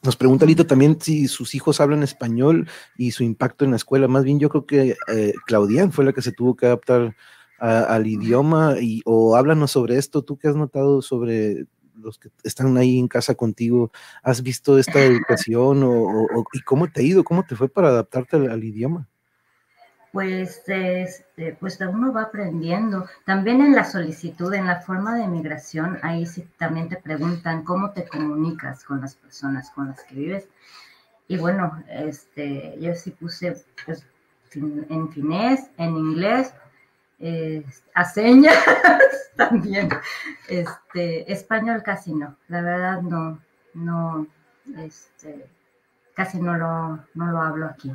nos pregunta Lito también si sus hijos hablan español y su impacto en la escuela. Más bien yo creo que eh, Claudian fue la que se tuvo que adaptar al idioma y o háblanos sobre esto. ¿Tú qué has notado sobre los que están ahí en casa contigo? ¿Has visto esta educación o, y cómo te ha ido? ¿Cómo te fue para adaptarte al idioma? Pues, este, pues uno va aprendiendo. También en la solicitud, en la forma de migración, ahí sí también te preguntan cómo te comunicas con las personas con las que vives. Y bueno, este, yo sí puse pues, en finés, en inglés, a señas también. Este, español casi no, la verdad no, no, este, casi no lo, no lo hablo aquí.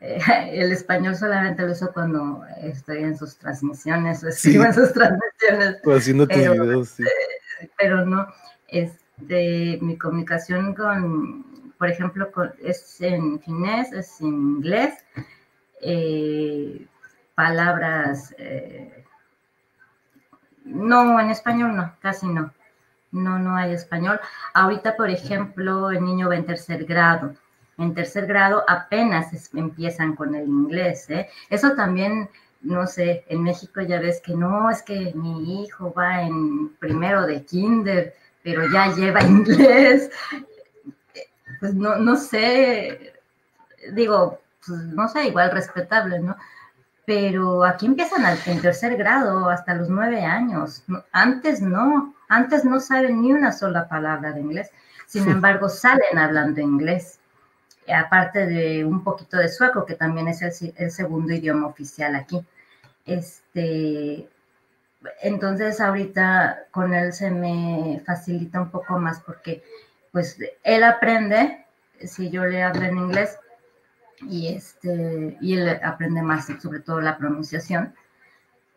el español solamente lo uso cuando estoy en sus transmisiones o escribo en sus transmisiones. Pues haciendo tus pero, videos, sí. Eh, pero no, este, mi comunicación con, por ejemplo, es en finés, es en inglés, eh, palabras, eh, no, en español no, casi no. No, no hay español. Ahorita, por ejemplo, el niño va en tercer grado. En tercer grado apenas empiezan con el inglés. ¿eh? Eso también, no sé, en México ya ves que no, es que mi hijo va en primero de kinder, pero ya lleva inglés. Pues no, no sé, digo, pues, no sé, igual respetable, ¿no? pero aquí empiezan en tercer grado hasta los nueve años. Antes no, antes no saben ni una sola palabra de inglés, sin embargo salen hablando inglés, aparte de un poquito de sueco, que también es el, segundo idioma oficial aquí. Este, entonces ahorita con él se me facilita un poco más porque pues él aprende, si yo le hablo en inglés, y, este, y él aprende más, sobre todo la pronunciación.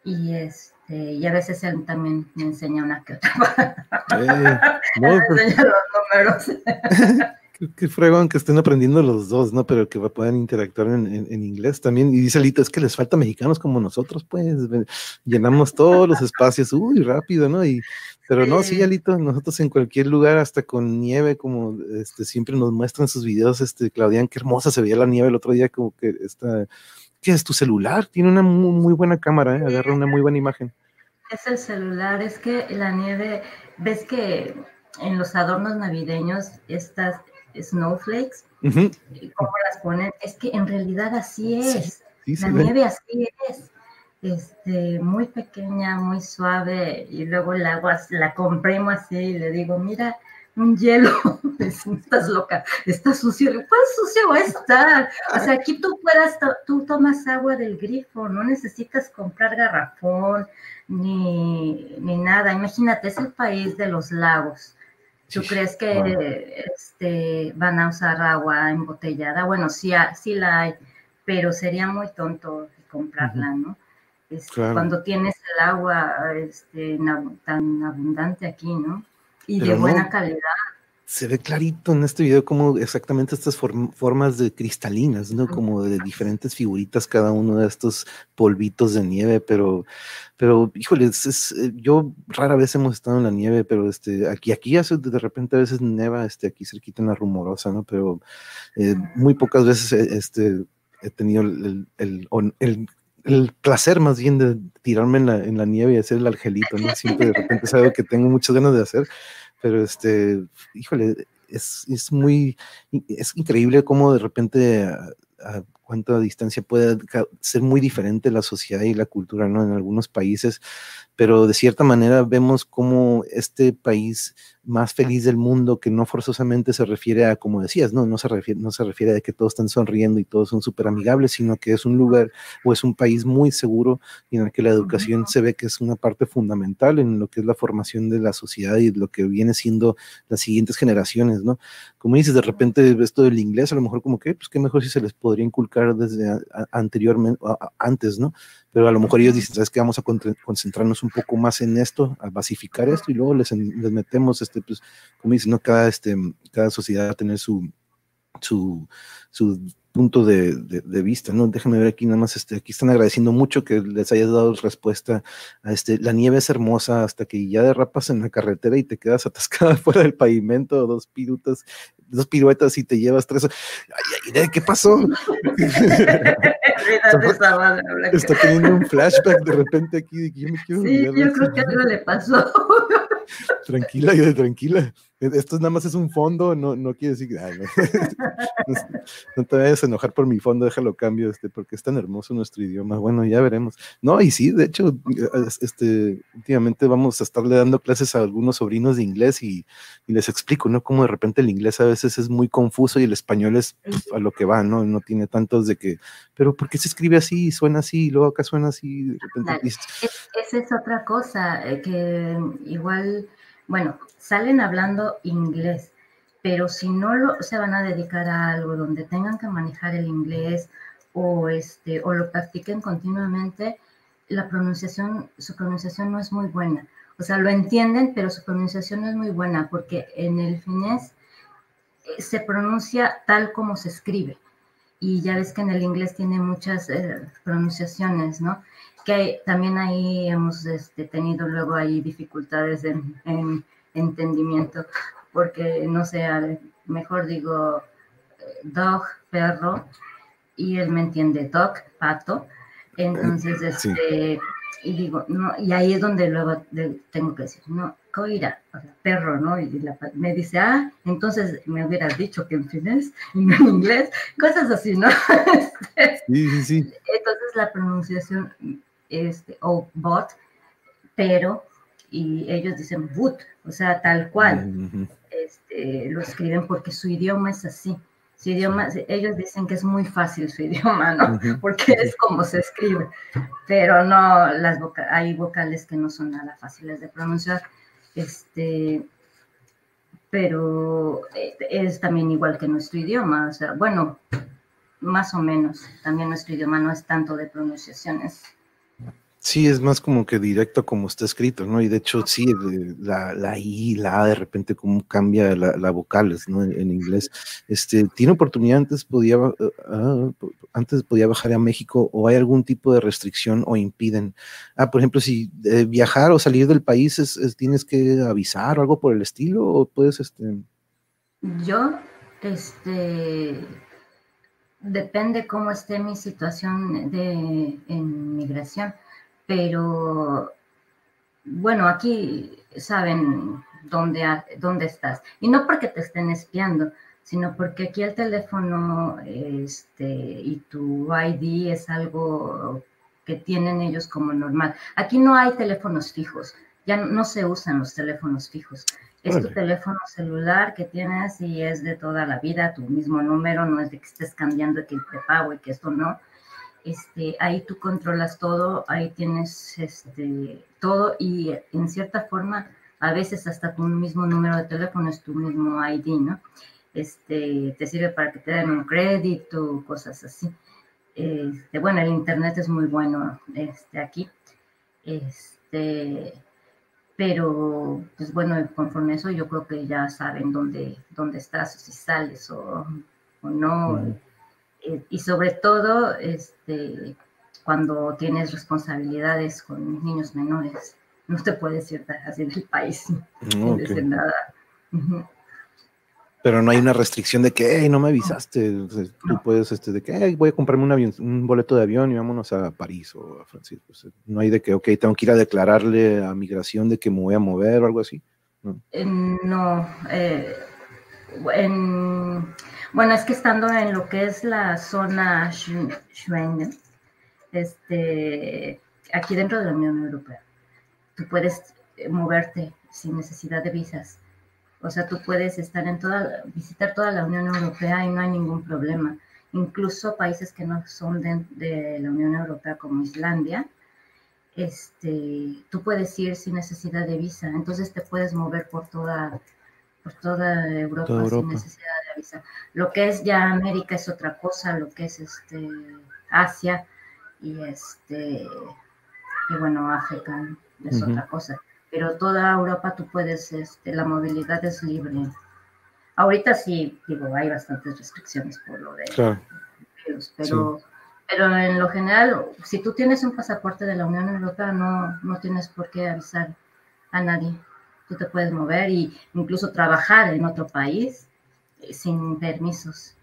Y, este, y a veces él también me enseña una que otra. Eh, no, pues enseña los números. qué, fregón que estén aprendiendo los dos, ¿no? Pero que puedan interactuar en, en, inglés también. Y dice Lito, es que les falta mexicanos como nosotros, pues. Llenamos todos los espacios, uy, rápido, ¿no? Y pero no, sí, Alito, nosotros en cualquier lugar, hasta con nieve, como este, siempre nos muestran sus videos, este, Claudian, qué hermosa se veía la nieve el otro día, como que está, ¿qué es tu celular? Tiene una muy, buena cámara, ¿eh? agarra una muy buena imagen. Es el celular, es que la nieve, ves que en los adornos navideños, estas snowflakes, ¿cómo las ponen? Es que en realidad así es, la nieve así es. Este, muy pequeña, muy suave, y luego el agua la comprimo así y le digo, mira, un hielo, estás loca, está sucio, ¿cuál sucio va a estar? O sea, aquí tú puedas, tú tomas agua del grifo, no necesitas comprar garrafón ni, ni nada, imagínate, es el país de los lagos. ¿Tú crees que este, van a usar agua embotellada? Bueno, sí, sí la hay, pero sería muy tonto comprarla, ¿no? cuando tienes el agua este, tan abundante aquí, ¿no? Y de buena calidad. Se ve clarito en este video como exactamente estas formas de cristalinas, ¿no? Como de diferentes figuritas cada uno de estos polvitos de nieve, pero, pero, híjole, es, eh, yo rara vez hemos estado en la nieve, pero este, aquí, aquí hace de repente a veces neva, este, aquí cerquita en la rumorosa, ¿no? Pero eh, muy pocas veces eh, este, he tenido el, el, el el placer más bien de tirarme en la, en la nieve y hacer el argelito, ¿no? Siempre de repente es algo que tengo muchas ganas de hacer, pero este, híjole, es, es muy, es increíble cómo de repente a, cuánta distancia puede ser muy diferente la sociedad y la cultura, ¿no? En algunos países, pero de cierta manera vemos cómo este país más feliz del mundo, que no forzosamente se refiere a, como decías, no, no se refiere, no se refiere a que todos están sonriendo y todos son súper amigables, sino que es un lugar o es un país muy seguro en el que la educación se ve que es una parte fundamental en lo que es la formación de la sociedad y lo que viene siendo las siguientes generaciones, ¿no? Como dices, de repente esto del inglés, a lo mejor como que, pues qué mejor si se les podría inculcar desde anteriormente, antes, ¿no? Pero a lo mejor ellos dicen, ¿sabes qué? Vamos a concentrarnos un poco más en esto, a basificar esto y luego les, les metemos, este, pues, como dicen, ¿no? Cada, este, cada sociedad va a tener su, su, su punto de, de, vista, ¿no? Déjame ver aquí nada más, este, aquí están agradeciendo mucho que les hayas dado respuesta a este, la nieve es hermosa hasta que ya derrapas en la carretera y te quedas atascada fuera del pavimento, dos pirutas, dos piruetas y te llevas tres. Ay, ay, ¿qué pasó? está, teniendo un flashback de repente aquí yo me quiero Sí, yo creo que algo le pasó. Tranquila, yo de tranquila. Esto nada más es un fondo, no, no quiere decir no, te vayas a enojar por mi fondo, déjalo cambio, este, porque es tan hermoso nuestro idioma. Bueno, ya veremos. No, y sí, de hecho, este, últimamente vamos a estarle dando clases a algunos sobrinos de inglés y, y les explico, ¿no? Cómo de repente el inglés a veces es muy confuso y el español es pues, a lo que va, ¿no? No tiene tantos de que, pero ¿por qué se escribe así? Suena así, y luego acá suena así, de repente. esa es otra cosa, eh, que igual bueno, salen hablando inglés, pero si no lo, se van a dedicar a algo donde tengan que manejar el inglés o, este, o lo practiquen continuamente, la pronunciación, su pronunciación no es muy buena. O sea, lo entienden, pero su pronunciación no es muy buena porque en el finés eh, se pronuncia tal como se escribe. y ya ves que en el inglés tiene muchas eh, pronunciaciones, ¿no? Que también ahí hemos este, tenido luego ahí dificultades en, en, entendimiento, porque no sé, mejor digo eh, dog, perro, y él me entiende dog, pato. Entonces, este, y digo, no, y ahí es donde luego tengo que decir, no, coira, o sea, perro, ¿no? Y me dice, ah, entonces me hubieras dicho que en finés y no en inglés, cosas así, ¿no? sí, sí, sí. Entonces la pronunciación, este, o bot, pero, y ellos dicen boot, o sea, tal cual, este, lo escriben porque su idioma es así. Su idioma, ellos dicen que es muy fácil su idioma, ¿no? Porque es como se escribe, pero no, las hay vocales que no son nada fáciles de pronunciar. Este, pero eh, es también igual que nuestro idioma, o sea, bueno, más o menos, también nuestro idioma no es tanto de pronunciaciones. Sí, es más como que directo como está escrito, ¿no? Y de hecho, sí, la, la I, la A, de repente, cómo cambia la, la vocales, ¿no? En, inglés. Este, ¿Tiene oportunidad? Antes podía, eh, ah, antes podía bajar a México o hay algún tipo de restricción o impiden. Ah, por ejemplo, si eh, viajar o salir del país es, tienes que avisar o algo por el estilo o puedes, este... Yo, este, depende cómo esté mi situación de en migración pero bueno, aquí saben dónde, dónde estás. Y no porque te estén espiando, sino porque aquí el teléfono este, y tu ID es algo que tienen ellos como normal. Aquí no hay teléfonos fijos, ya no, se usan los teléfonos fijos. Es tu teléfono celular que tienes y es de toda la vida, tu mismo número, no es de que estés cambiando que el prepago y que esto no este, ahí tú controlas todo, ahí tienes este, todo y en cierta forma a veces hasta tu mismo número de teléfono es tu mismo ID, ¿no? Este, te sirve para que te den un crédito, cosas así. Este, bueno, el internet es muy bueno este, aquí. Este, pero, pues bueno, conforme eso yo creo que ya saben dónde, dónde estás, o si sales o, no. Y sobre todo este, cuando tienes responsabilidades con niños menores. No te puedes ir así del país no nada. Pero no hay una restricción de que, hey, no me avisaste. tú puedes, este, de que, voy a comprarme un, avión, un boleto de avión y vámonos a París o a Francisco. no hay de que, ok, tengo que ir a declararle a migración de que me voy a mover o algo así. No, no eh, en, bueno, es que estando en lo que es la zona Schengen, este, aquí dentro de la Unión Europea, tú puedes eh, moverte sin necesidad de visas. O sea, tú puedes estar en toda, visitar toda la Unión Europea y no hay ningún problema. Incluso países que no son de, de la Unión Europea como Islandia, este, tú puedes ir sin necesidad de visa. Entonces te puedes mover por toda por toda Europa, sin necesidad de avisar. Lo que es ya América es otra cosa, lo que es este Asia y este y bueno África es otra cosa. Pero toda Europa tú puedes, este, la movilidad es libre. Ahorita sí, digo, hay bastantes restricciones por lo de virus, pero, pero en lo general, si tú tienes un pasaporte de la Unión Europea, no, no tienes por qué avisar a nadie tú te puedes mover e incluso trabajar en otro país eh, sin permisos.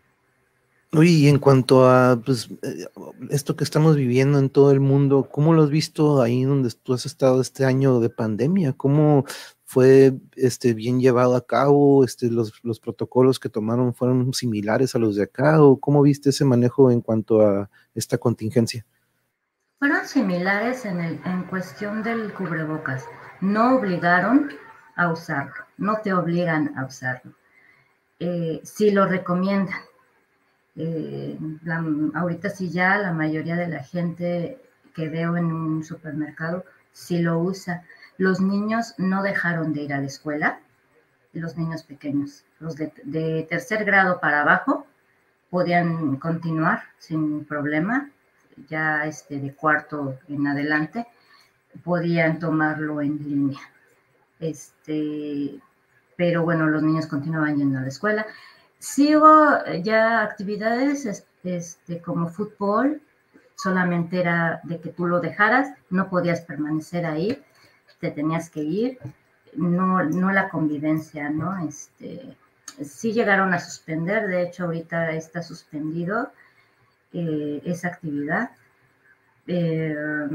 Uy, y en cuanto a pues, eh, esto que estamos viviendo en todo el mundo, ¿cómo lo has visto ahí donde tú has estado este año de pandemia? ¿Cómo fue este, bien llevado a cabo? Este, los, los protocolos que tomaron fueron similares a los de acá? ¿O cómo viste ese manejo en cuanto a esta contingencia? Fueron similares en, el, en cuestión del cubrebocas. No obligaron a usarlo, no te obligan a usarlo. Eh, si lo recomiendan. Eh, ahorita sí ya la mayoría de la gente que veo en un supermercado sí lo usa. Los niños no dejaron de ir a la escuela, los niños pequeños, los de, de tercer grado para abajo podían continuar sin problema, ya este de cuarto en adelante podían tomarlo en línea. Este, pero bueno, los niños continuaban yendo a la escuela. Hubo ya actividades este, como fútbol, solamente era de que tú lo dejaras, no podías permanecer ahí, te tenías que ir, no, no la convivencia, ¿no? Este, sí llegaron a suspender, de hecho ahorita está suspendido eh, esa actividad. Eh,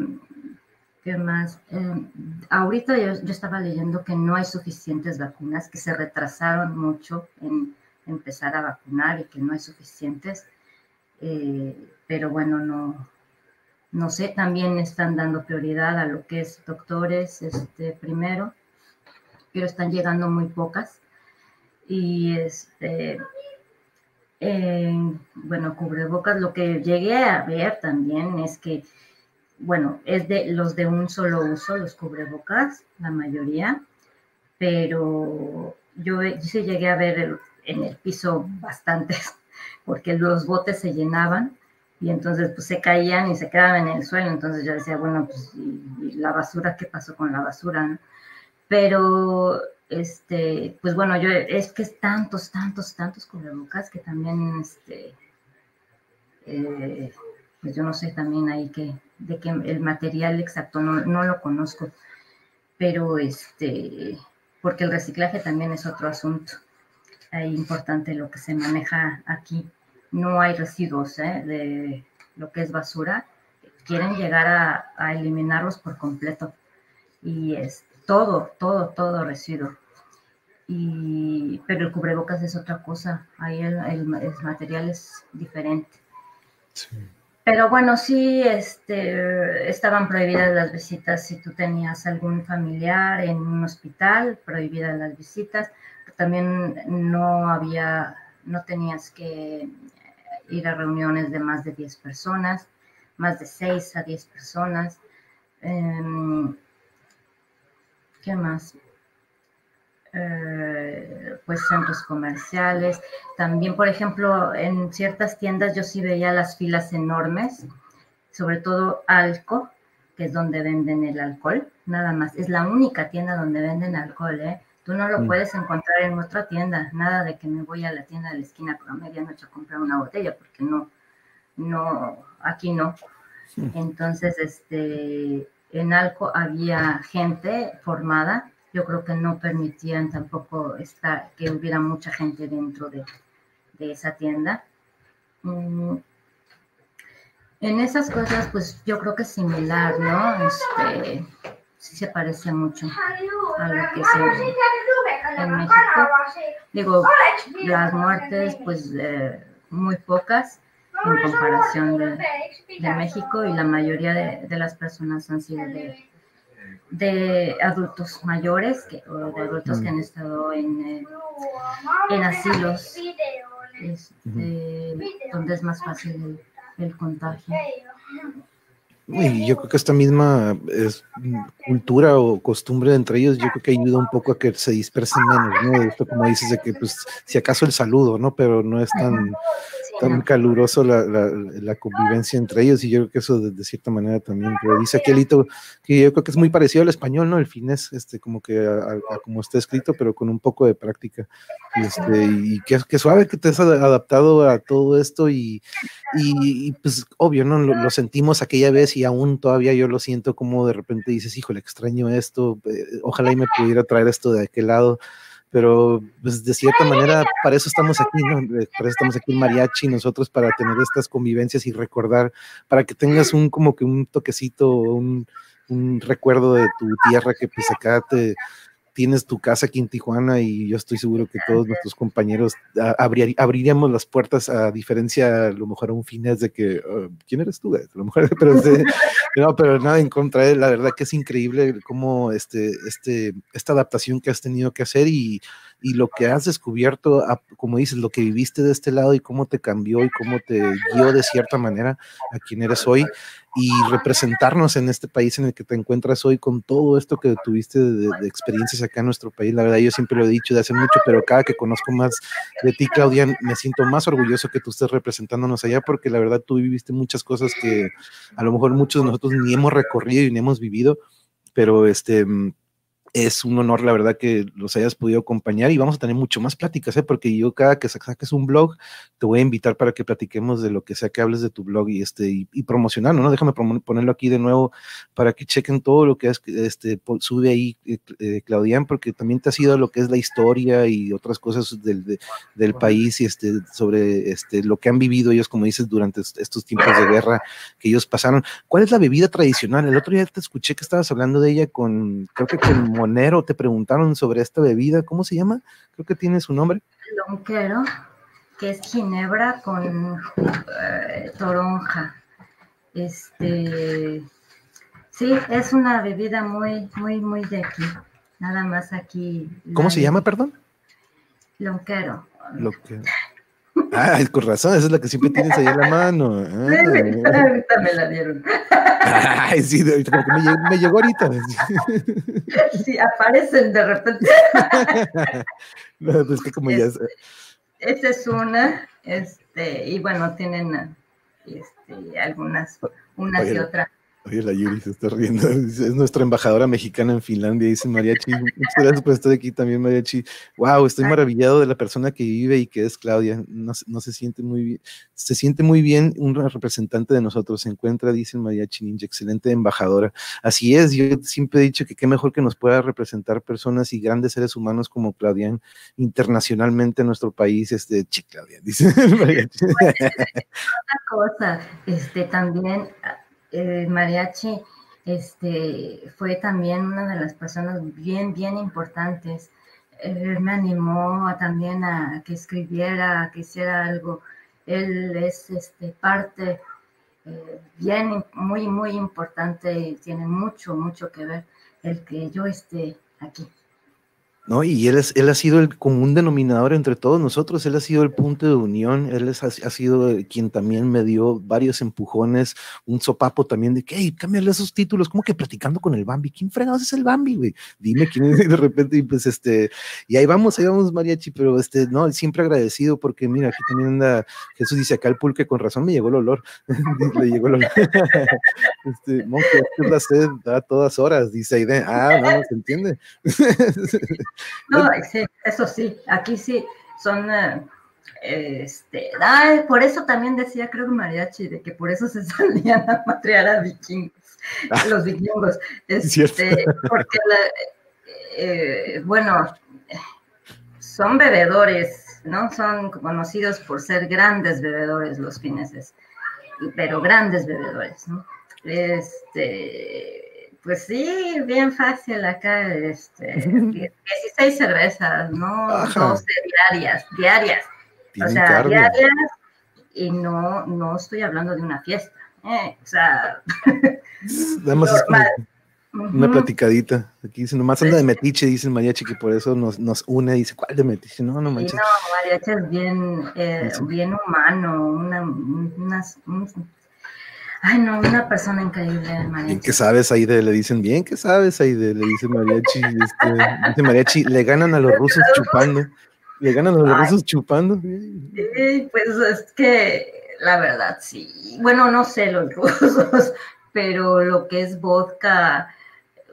¿Qué más? Eh, ahorita yo, estaba leyendo que no hay suficientes vacunas, que se retrasaron mucho en empezar a vacunar y que no hay suficientes. pero bueno, no, no sé, también están dando prioridad a lo que es doctores este, primero, pero están llegando muy pocas. Y este, bueno, cubrebocas, lo que llegué a ver también es que, bueno, es de los de un solo uso, los cubrebocas, la mayoría, pero yo, yo llegué a ver en el piso bastantes, porque los botes se llenaban y entonces pues se caían y se quedaban en el suelo, entonces yo decía, bueno, pues y, la basura, ¿qué pasó con la basura? Pero este, pues bueno, yo es que es tantos, tantos, tantos cubrebocas que también, este, eh, pues yo no sé también ahí que, de que el material exacto no, no, lo conozco, pero este, porque el reciclaje también es otro asunto, importante lo que se maneja aquí, no hay residuos ¿eh? de lo que es basura, quieren llegar a, eliminarlos por completo y es todo, todo, todo residuo. Y, pero el cubrebocas es otra cosa, ahí el, el, material es diferente. Pero bueno, sí, este, estaban prohibidas las visitas si tú tenías algún familiar en un hospital, prohibidas las visitas. También no había, no tenías que ir a reuniones de más de 10 personas, más de 6 a 10 personas. Eh, ¿Qué más? Eh, pues centros comerciales. También, por ejemplo, en ciertas tiendas yo sí veía las filas enormes, sobre todo Alco, que es donde venden el alcohol, nada más. Es la única tienda donde venden alcohol, ¿eh? Tú no lo mm. puedes encontrar en otra tienda, nada de que me voy a la tienda de la esquina por medianoche a comprar una botella, porque no, no, aquí no. Entonces, este, en Alco había gente formada, yo creo que no permitían tampoco estar, que hubiera mucha gente dentro de, de esa tienda. Mm, en esas cosas, pues yo creo que es similar, ¿no? Este, sí se parece mucho a lo que se en México. Digo, las muertes, pues eh, muy pocas, en comparación de, México y la mayoría de, las personas han sido de, adultos mayores que, o de adultos que han estado en, eh, en asilos, este, donde es más fácil el contagio. Y yo creo que esta misma es, cultura o costumbre entre ellos, yo creo que ayuda un poco a que se dispersen menos, ¿no? Esto como dices, de que pues si acaso el saludo, ¿no? Pero no es tan, tan caluroso la, la, convivencia entre ellos y yo creo que eso de, cierta manera también, pero dice aquí Alito que yo creo que es muy parecido al español, ¿no? El finés, este, como que a, como está escrito, pero con un poco de práctica. Y, este, y que, suave que te has adaptado a todo esto y, y, pues obvio, ¿no? Lo, sentimos aquella vez y aún todavía yo lo siento como de repente dices, híjole, extraño esto, eh, ojalá y me pudiera traer esto de aquel lado pero pues de cierta manera para eso estamos aquí, ¿no? Eh, para eso estamos aquí en Mariachi, nosotros para tener estas convivencias y recordar, para que tengas un como que un toquecito, un, un recuerdo de tu tierra que pues acá te, tienes tu casa aquí en Tijuana y yo estoy seguro que todos nuestros compañeros abriríamos las puertas a diferencia a lo mejor a un fines de que, oh, ¿quién eres tú? A lo mejor, pero, no, pero nada en contra de la verdad que es increíble cómo este, este, esta adaptación que has tenido que hacer y, y lo que has descubierto, como dices, lo que viviste de este lado y cómo te cambió y cómo te guió de cierta manera a quien eres hoy y representarnos en este país en el que te encuentras hoy con todo esto que tuviste de, experiencias acá en nuestro país. La verdad, yo siempre lo he dicho de hace mucho, pero cada que conozco más de ti, Claudia, me siento más orgulloso que tú estés representándonos allá, porque la verdad tú viviste muchas cosas que a lo mejor muchos de nosotros ni hemos recorrido y ni hemos vivido, pero este es un honor, la verdad, que los hayas podido acompañar y vamos a tener mucho más pláticas, ¿eh? porque yo cada que saques un blog, te voy a invitar para que platiquemos de lo que sea que hables de tu blog y, este, y, promocionarlo, ¿no? Déjame ponerlo aquí de nuevo para que chequen todo lo que es, este, sube ahí eh, eh, Claudian, porque también te ha sido lo que es la historia y otras cosas del, del país y este, sobre este, lo que han vivido ellos, como dices, durante estos tiempos de guerra que ellos pasaron. ¿Cuál es la bebida tradicional? El otro día te escuché que estabas hablando de ella con, creo que con Monero, te preguntaron sobre esta bebida, ¿cómo se llama? Creo que tiene su nombre. Lonquero, que es ginebra con eh, toronja. Este, sí, es una bebida muy, muy, muy de aquí. Nada más aquí. ¿Cómo se llama, perdón? Lonquero. Lonquero. Ah, con razón, esa es la que siempre tienes ahí en la mano. Ah, ahorita me la dieron. Ay, sí, como que me, llegó, ahorita. Sí, aparecen de repente. No, pues que como ya. Este, esta es una, este, y bueno, tienen este, algunas, unas y otras. Oye, la Yuri se está riendo. Es nuestra embajadora mexicana en Finlandia, dice Mariachi. Muchas gracias por estar aquí también, Mariachi. Wow, estoy maravillado de la persona que vive y que es Claudia. No, no, se siente muy bien. Se siente muy bien un representante de nosotros. Se encuentra, dice Mariachi Ninja, excelente embajadora. Así es, yo siempre he dicho que qué mejor que nos pueda representar personas y grandes seres humanos como Claudia internacionalmente en nuestro país. Este, chi, Claudia, dice Mariachi. Otra cosa, este, también mariachi este, fue también una de las personas bien, bien importantes. Él me animó también a que escribiera, a que hiciera algo. Él es este, parte eh, bien, muy, muy importante y tiene mucho, mucho que ver el que yo esté aquí. ¿No? Y él, es, él ha sido el común denominador entre todos nosotros, él ha sido el punto de unión, él ha, sido quien también me dio varios empujones, un sopapo también de que, hey, cámbiale esos títulos, como que platicando con el Bambi, ¿quién fregados es el Bambi, güey? Dime quién es, de repente, y pues este, y ahí vamos, ahí vamos, mariachi, pero este, no, siempre agradecido porque mira, aquí también anda, Jesús dice acá el pulque, con razón me llegó el olor, le llegó el olor, este, monje, es la sed a todas horas, dice Aide, ah, no, se entiende. No, sí, eso sí, aquí sí son, eh, este, por eso también decía, creo que Mariachi, de que por eso se salían a matriar a vikingos, ah. los vikingos, este, porque, eh, bueno, son bebedores, ¿no? Son conocidos por ser grandes bebedores los fineses, pero grandes bebedores, ¿no? Este, pues sí, bien fácil acá, este, 16 cervezas, ¿no? 12 diarias, diarias. O sea, diarias, y no, no estoy hablando de una fiesta, ¿eh? o sea, Nada es una platicadita. Aquí dice, nomás anda de metiche, dice el mariachi, que por eso nos, nos une. Dice, ¿cuál de metiche? No, no manches. Sí, no, mariachi es bien, eh, bien humano, una, unas, Ay, no, una persona increíble, Mariachi. ¿Qué sabes, Aide? Le dicen, bien, ¿qué sabes, Aide? Le dice Mariachi. Este, dice Mariachi, le ganan a los rusos chupando. Le ganan a los rusos chupando. Pues es que la verdad, sí. Bueno, no sé los rusos, pero lo que es vodka,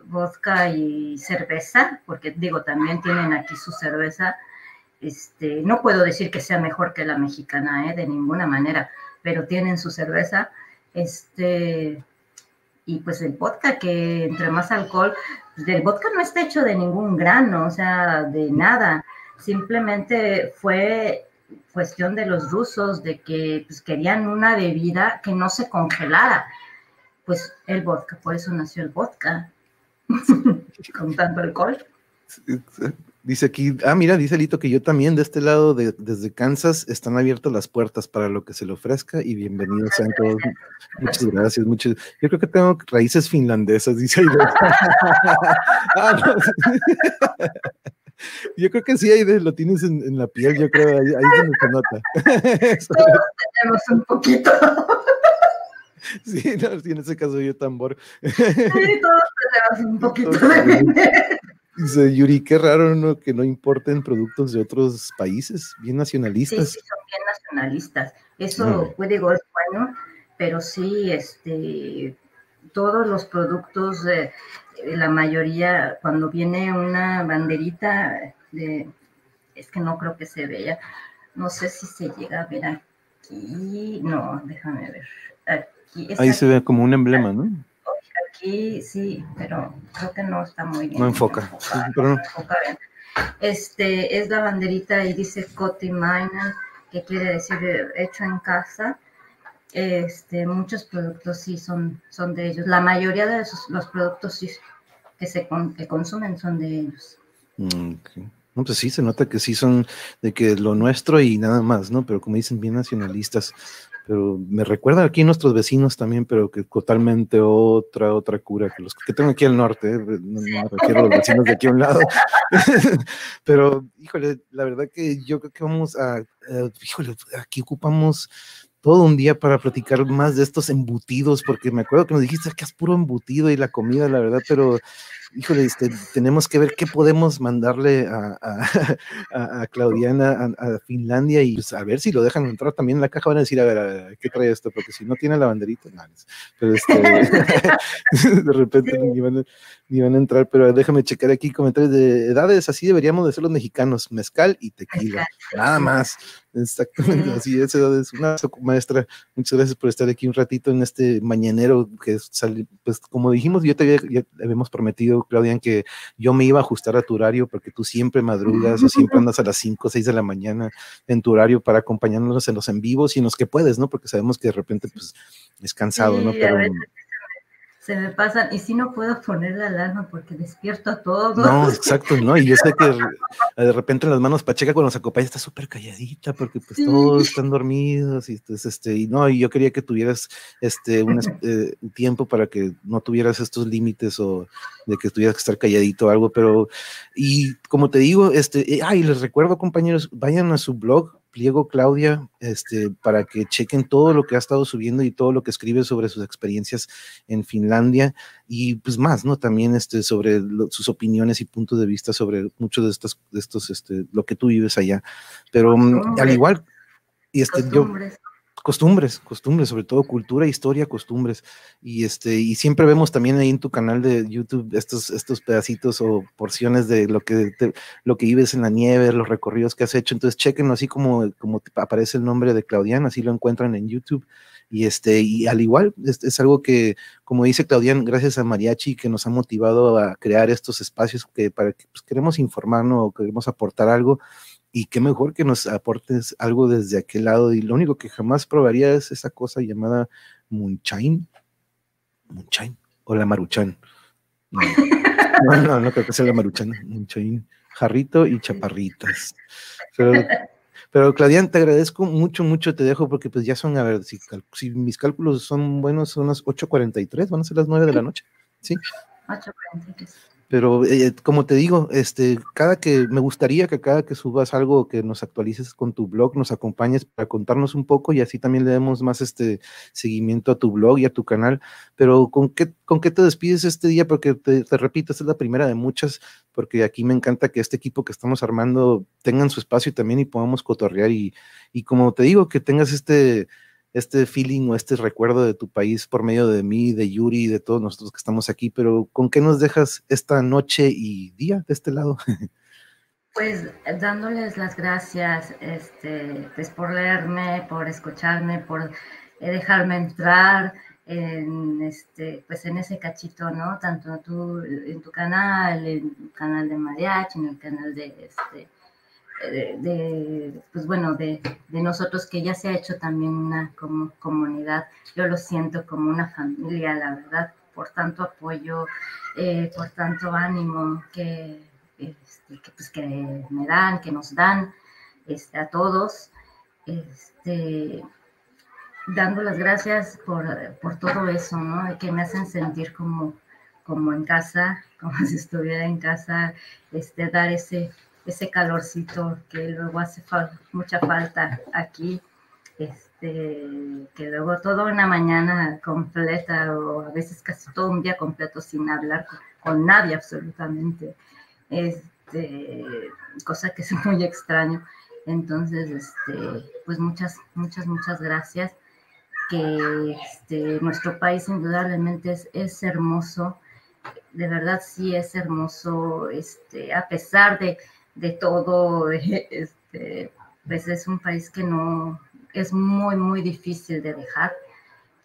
vodka y cerveza, porque digo, también tienen aquí su cerveza. Este, no puedo decir que sea mejor que la mexicana, ¿eh? de ninguna manera, pero tienen su cerveza este, y pues el vodka, que entre más alcohol, pues el vodka no está hecho de ningún grano, o sea, de nada. Simplemente fue cuestión de los rusos de que pues, querían una bebida que no se congelara. Pues el vodka, por eso nació el vodka, con tanto alcohol. Dice aquí, ah, mira, dice Lito que yo también de este lado, de, desde Kansas, están abiertas las puertas para lo que se le ofrezca y bienvenidos sean todos. Muchas gracias, muchas. Yo creo que tengo raíces finlandesas, dice Aide. ah, Yo creo que sí, Aide, lo tienes en, la piel, yo creo, ahí, ahí se nota. Todos tenemos un poquito. Sí, no, en ese caso yo tambor. Sí, todos tenemos un poquito de Dice Yuri, qué raro ¿no? que no importen productos de otros países, bien nacionalistas. Sí, sí son bien nacionalistas. Eso, puede pues, es bueno, pero sí, este, todos los productos, la mayoría, cuando viene una banderita de, es que no creo que se vea, no sé si se llega a ver aquí, no, déjame ver, aquí. Ahí se ve como un emblema, ¿no? Aquí sí, pero creo que no está muy bien. No enfoca, pero no. enfoca bien. Este es la banderita y dice Coti Miner, que quiere decir hecho en casa. Este, muchos productos sí son, son de ellos. La mayoría de los productos sí, que se que consumen son de ellos. Mm, no, pues sí, se nota que sí son de que lo nuestro y nada más, ¿no? Pero como dicen, bien nacionalistas. Pero me recuerda aquí nuestros vecinos también, pero que totalmente otra, otra cura que los que tengo aquí al norte, ¿eh? no, a los vecinos de aquí a un lado. pero, híjole, la verdad que yo creo que vamos a, eh, híjole, aquí ocupamos todo un día para platicar más de estos embutidos, porque me acuerdo que nos dijiste que es puro embutido y la comida, la verdad, pero híjole, este, tenemos que ver qué podemos mandarle a, a, Claudiana a, Finlandia y pues, a ver si lo dejan entrar también en la caja. Van a decir, a ver, ¿qué trae esto? Porque si no tiene la banderita, nada. Pero este, de repente ni van, a, ni van, a, entrar. Pero déjame checar aquí comentarios de edades. Así deberíamos de ser los mexicanos: mezcal y tequila. Nada más. Exactamente, así es, es una maestra. Muchas gracias por estar aquí un ratito en este mañanero que sale, pues como dijimos, yo te había, ya habíamos prometido, Claudia, que yo me iba a ajustar a tu horario porque tú siempre madrugas o siempre andas a las 5 o 6 de la mañana en tu horario para acompañarnos en los en vivos y en los que puedes, ¿no? Porque sabemos que de repente pues es cansado, ¿no? Pero, se me pasan, y si no puedo poner la alarma porque despierto a todos. No, exacto, ¿no? Y yo sé que de repente en las manos Pacheca cuando nos acompaña está súper calladita porque pues todos están dormidos y pues, este, y no, y yo quería que tuvieras este un eh, tiempo para que no tuvieras estos límites o de que tuvieras que estar calladito o algo, pero, y como te digo, este, eh, ay, les recuerdo compañeros, vayan a su blog, pliego Claudia, este, para que chequen todo lo que ha estado subiendo y todo lo que escribe sobre sus experiencias en Finlandia y pues más, ¿no? También este, sobre sus opiniones y puntos de vista sobre muchos de estos, de estos, este, lo que tú vives allá. Pero mm, al igual, y este, yo, costumbres, costumbres, sobre todo cultura, historia, costumbres. Y este, y siempre vemos también ahí en tu canal de YouTube estos, estos pedacitos o porciones de lo que lo que vives en la nieve, los recorridos que has hecho. Entonces, chequenlo así como, como aparece el nombre de Claudian, así lo encuentran en YouTube. Y este, y al igual, es, es algo que, como dice Claudian, gracias a Mariachi, que nos ha motivado a crear estos espacios que para que pues, queremos informarnos o queremos aportar algo y qué mejor que nos aportes algo desde aquel lado. Y lo único que jamás probaría es esa cosa llamada Munchain. Munchain. O la Maruchan. No, no, no, creo que sea la Maruchan. Munchain. Jarrito y chaparritas. Pero, pero te agradezco mucho, mucho. Te dejo porque pues ya son, a ver, si, si mis cálculos son buenos, son las 8.43, van a ser las 9 de la noche. ¿Sí? 8.43. Pero eh, como te digo, este, cada que me gustaría que cada que subas algo que nos actualices con tu blog, nos acompañes para contarnos un poco y así también le demos más este seguimiento a tu blog y a tu canal. Pero ¿con qué, con qué te despides este día? Porque te, te repito, esta es la primera de muchas, porque aquí me encanta que este equipo que estamos armando tengan su espacio también y podamos cotorrear y, y como te digo, que tengas este este feeling o este recuerdo de tu país por medio de mí, de Yuri de todos nosotros que estamos aquí, pero ¿con qué nos dejas esta noche y día de este lado? Pues dándoles las gracias este, pues, por leerme, por escucharme, por eh, dejarme entrar en, este, pues en ese cachito, ¿no? Tanto tú en tu canal, en el canal de Mariachi, en el canal de, este, de, pues bueno, de, nosotros que ya se ha hecho también una como comunidad. Yo lo siento como una familia, la verdad, por tanto apoyo, eh, por tanto ánimo que, este, que, pues, que me dan, que nos dan este, a todos. Este, dando las gracias por, por todo eso, ¿no? Que me hacen sentir como, como en casa, como si estuviera en casa, este, dar ese ese calorcito que luego hace mucha falta aquí, este, que luego toda una mañana completa o a veces casi todo un día completo sin hablar con, nadie absolutamente, este, cosa que es muy extraño. Entonces, este, pues muchas, muchas, muchas gracias. que este, nuestro país indudablemente es, es, hermoso, de verdad sí es hermoso, este, a pesar de, de todo, este, pues es un país que no, es muy, muy difícil de dejar.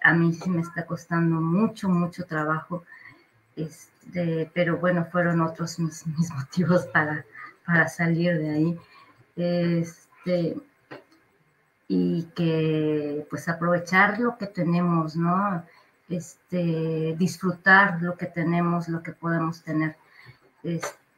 A mí sí me está costando mucho, mucho trabajo, este, pero bueno, fueron otros mis, mis motivos para, para salir de ahí. Este, y que pues aprovechar lo que tenemos, ¿no? Este, disfrutar lo que tenemos, lo que podemos tener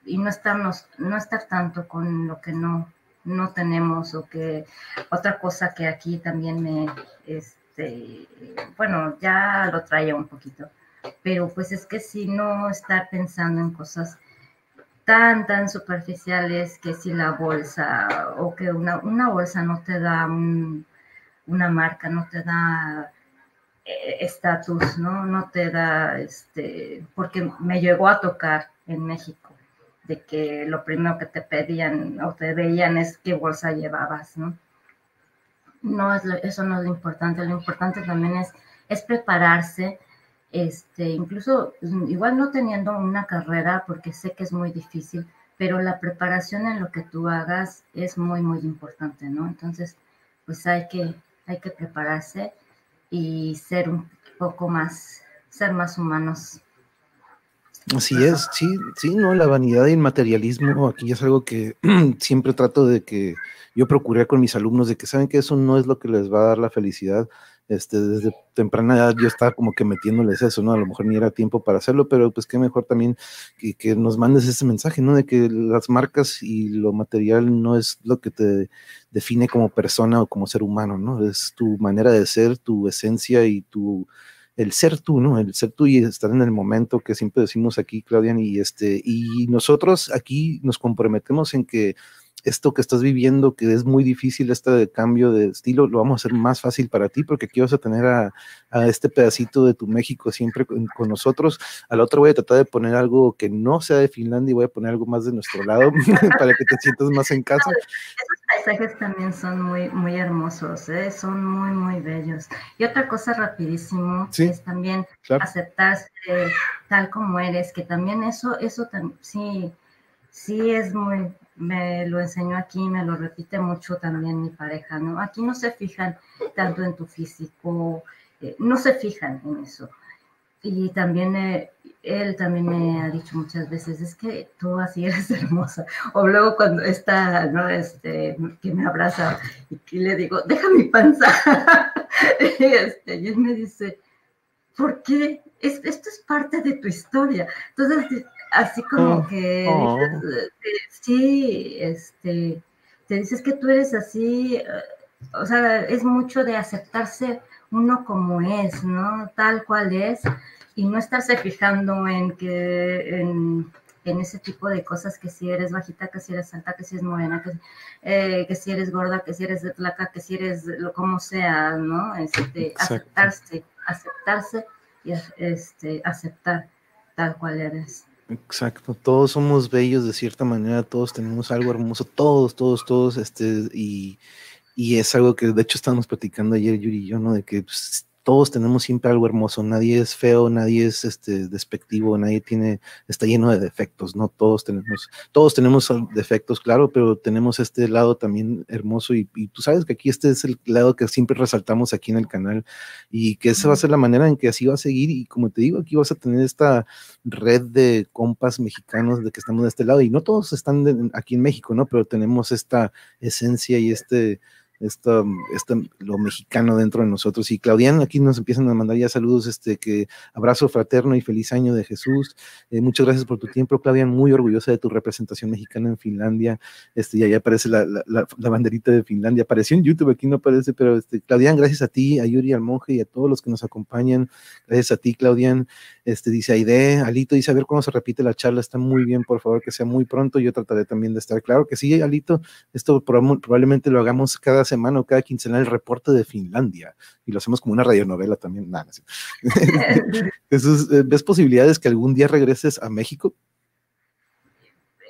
y no estarnos, no estar tanto con lo que no, no tenemos o que otra cosa que aquí también me, este, bueno, ya lo traía un poquito, pero pues es que si no estar pensando en cosas tan, tan superficiales que si la bolsa o que una, una bolsa no te da una marca, no te da eh, estatus, ¿no? No te da, este, porque me llegó a tocar en México, de que lo primero que te pedían o te veían es qué bolsa llevabas, ¿no? No, es eso no es lo importante, lo importante también es, es prepararse, este, incluso igual no teniendo una carrera, porque sé que es muy difícil, pero la preparación en lo que tú hagas es muy, muy importante, ¿no? Entonces, pues hay que, hay que prepararse y ser un poco más, ser más humanos. Así es, sí, sí, no, la vanidad y el materialismo aquí es algo que siempre trato de que yo procuré con mis alumnos, de que saben que eso no es lo que les va a dar la felicidad, este, desde temprana edad yo estaba como que metiéndoles eso, ¿no? A lo mejor ni era tiempo para hacerlo, pero pues qué mejor también que, que, nos mandes ese mensaje, ¿no? De que las marcas y lo material no es lo que te define como persona o como ser humano, ¿no? Es tu manera de ser, tu esencia y tu el ser tú, ¿no? El ser tú y estar en el momento que siempre decimos aquí, Claudian, y este, y nosotros aquí nos comprometemos en que esto que estás viviendo, que es muy difícil, este cambio de estilo, lo vamos a hacer más fácil para ti, porque aquí vas a tener a, este pedacito de tu México siempre con, nosotros. A la otra voy a tratar de poner algo que no sea de Finlandia y voy a poner algo más de nuestro lado para que te sientas más en casa. Paisajes también son muy, muy hermosos, ¿eh? son muy, muy bellos. Y otra cosa rapidísimo es también aceptarse tal como eres, que también eso, eso sí, sí es muy me lo enseñó aquí, me lo repite mucho también mi pareja, ¿no? Aquí no se fijan tanto en tu físico, eh, no se fijan en eso. Y también eh, él también me ha dicho muchas veces, es que tú así eres hermosa. O luego cuando está, ¿no? Este, que me abraza y, le digo, deja mi panza. y, este, y él me dice, ¿por qué? esto es parte de tu historia. Entonces, así como oh, que oh. Eh, sí, este, te dices que tú eres así, eh, o sea, es mucho de aceptarse uno como es, ¿no? Tal cual es, y no estarse fijando en que, en, ese tipo de cosas, que si eres bajita, que si eres alta, que si eres morena, que, eh, que si eres gorda, que si eres de placa, que si eres lo como sea, ¿no? Este, aceptarse, aceptarse y este, aceptar tal cual eres. Exacto, todos somos bellos de cierta manera, todos tenemos algo hermoso, todos, todos, todos, este, y, y es algo que de hecho estábamos platicando ayer Yuri y yo, ¿no? De que pues, todos tenemos siempre algo hermoso, nadie es feo, nadie es este despectivo, nadie tiene, está lleno de defectos, ¿no? Todos tenemos, todos tenemos defectos, claro, pero tenemos este lado también hermoso y, tú sabes que aquí este es el lado que siempre resaltamos aquí en el canal y que esa va a ser la manera en que así va a seguir y como te digo, aquí vas a tener esta red de compas mexicanos de que estamos de este lado y no todos están aquí en México, ¿no? Pero tenemos esta esencia y este esto, esto, lo mexicano dentro de nosotros. Y Claudian, aquí nos empiezan a mandar ya saludos, este, que abrazo fraterno y feliz año de Jesús. Eh, muchas gracias por tu tiempo, Claudian, muy orgullosa de tu representación mexicana en Finlandia. Este, ya, ya aparece la, la, la, banderita de Finlandia, apareció en YouTube, aquí no aparece, pero este, Claudian, gracias a ti, a Yuri, al monje y a todos los que nos acompañan. Gracias a ti, Claudian. Este, dice Aide, Alito, dice a ver cuándo se repite la charla, está muy bien, por favor, que sea muy pronto. Yo trataré también de estar claro que sí, Alito, esto probablemente lo hagamos cada semana o cada quincenal el reporte de Finlandia y lo hacemos como una radionovela también. Nada, eh, ¿Ves posibilidades que algún día regreses a México?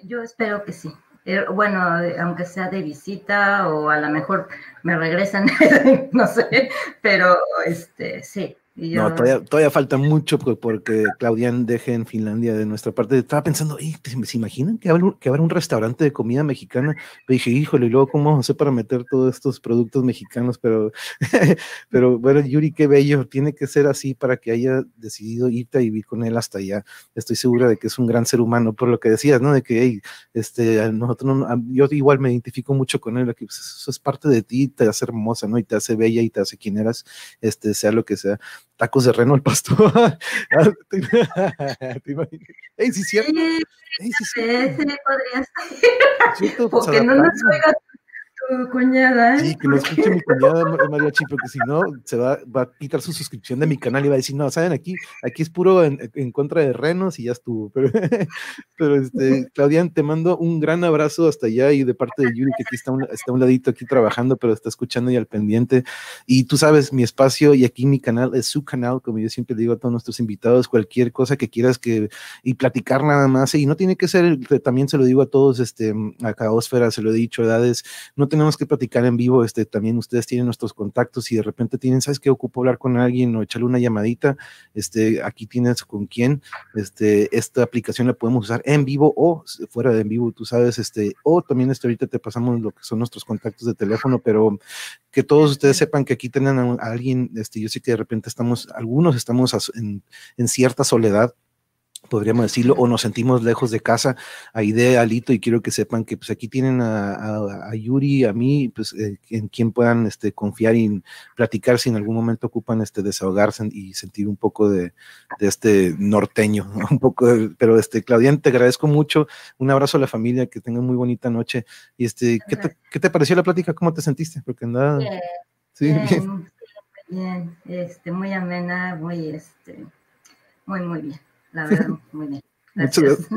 Yo espero que sí. eh, bueno, aunque sea de visita o a lo mejor me regresan, no sé, pero este, sí, no, todavía, todavía, falta mucho porque Claudian deje en Finlandia de nuestra parte. Estaba pensando, ¿se imaginan que habrá, que un restaurante de comida mexicana? Me dije, híjole, y luego cómo vamos a hacer para meter todos estos productos mexicanos, pero, pero bueno, Yuri, qué bello, tiene que ser así para que haya decidido irte a vivir con él hasta allá. Estoy segura de que es un gran ser humano, por lo que decías, ¿no? De que, este, nosotros, yo igual me identifico mucho con él, que pues, eso es parte de ti, te hace hermosa, ¿no? Y te hace bella y te hace quien eras, este, sea lo que sea tacos de reno al pastor. ¡Ey, sí, cierto! Sí, sí, sí, podría ser. Porque no nos oiga cuñada. Sí, que lo escuche mi cuñada Mariachi, porque si no, se va, va, a quitar su suscripción de mi canal y va a decir, no, saben, aquí, aquí es puro en, contra de renos y ya estuvo. Pero, pero este, Claudian, te mando un gran abrazo hasta allá y de parte de Yuri, que aquí está un, está un ladito aquí trabajando, pero está escuchando y al pendiente. Y tú sabes, mi espacio y aquí mi canal es su canal, como yo siempre digo a todos nuestros invitados, cualquier cosa que quieras que, y platicar nada más, y no tiene que ser, también se lo digo a todos, este, a Caosfera, se lo he dicho, edades, no te tenemos que platicar en vivo, este, también ustedes tienen nuestros contactos y de repente tienen, ¿sabes qué? Ocupo hablar con alguien o echarle una llamadita, este, aquí tienes con quién, este, esta aplicación la podemos usar en vivo o fuera de en vivo, tú sabes, este, o también este, ahorita te pasamos lo que son nuestros contactos de teléfono, pero que todos ustedes sepan que aquí tienen a, alguien, este, yo sé que de repente estamos, algunos estamos en, en cierta soledad, podríamos decirlo, o nos sentimos lejos de casa, ahí de Alito, y quiero que sepan que pues aquí tienen a, Yuri, a mí, pues eh, en quien puedan este, confiar y platicar si en algún momento ocupan este desahogarse y sentir un poco de, este norteño, un poco, pero este, Claudian, te agradezco mucho, un abrazo a la familia, que tengan muy bonita noche, y este, ¿qué te, ¿qué te pareció la plática? ¿Cómo te sentiste? Porque. Bien, sí, bien, bien, este, muy amena, muy, este, muy, muy bien la verdad, muy bien. Gracias.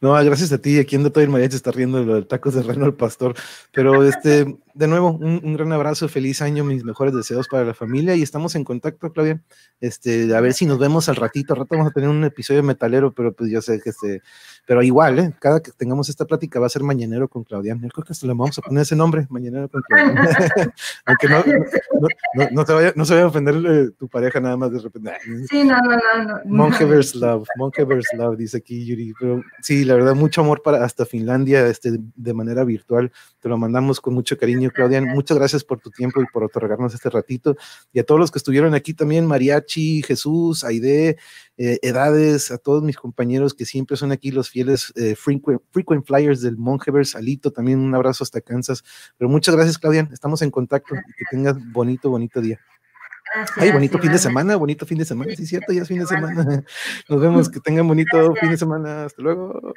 No, gracias a ti. Aquí en todo el mariachi está riendo los tacos de reno al pastor. Pero este, de nuevo, un, gran abrazo, feliz año, mis mejores deseos para la familia y estamos en contacto, Claudia. Este, a ver si nos vemos al ratito. Al rato vamos a tener un episodio metalero, pero pues yo sé que este, pero igual, ¿eh? cada que tengamos esta plática va a ser mañanero con Claudia. Yo creo que hasta le vamos a poner ese nombre, mañanero con Claudia. Aunque no, no, no, te vaya, no se vaya a ofender eh, tu pareja nada más de repente. Sí, no, no, no. no Monkeyverse Love, Monkeyverse Love, dice aquí Yuri. Pero sí, la verdad, mucho amor para hasta Finlandia, este, de manera virtual. Te lo mandamos con mucho cariño Claudia. Muchas gracias por tu tiempo y por otorgarnos este ratito. Y a todos los que estuvieron aquí también, Mariachi, Jesús, Aide, eh, Edades, a todos mis compañeros que siempre son aquí los fieles eh, frequent, flyers del Monjeverse, Alito, también un abrazo hasta Kansas. Pero muchas gracias, Claudia. Estamos en contacto y que tengas bonito, bonito día. Gracias, Ay, bonito fin de semana, bonito fin de semana, sí, cierto, ya es fin de semana. Nos vemos, que tengan bonito fin de semana. Hasta luego.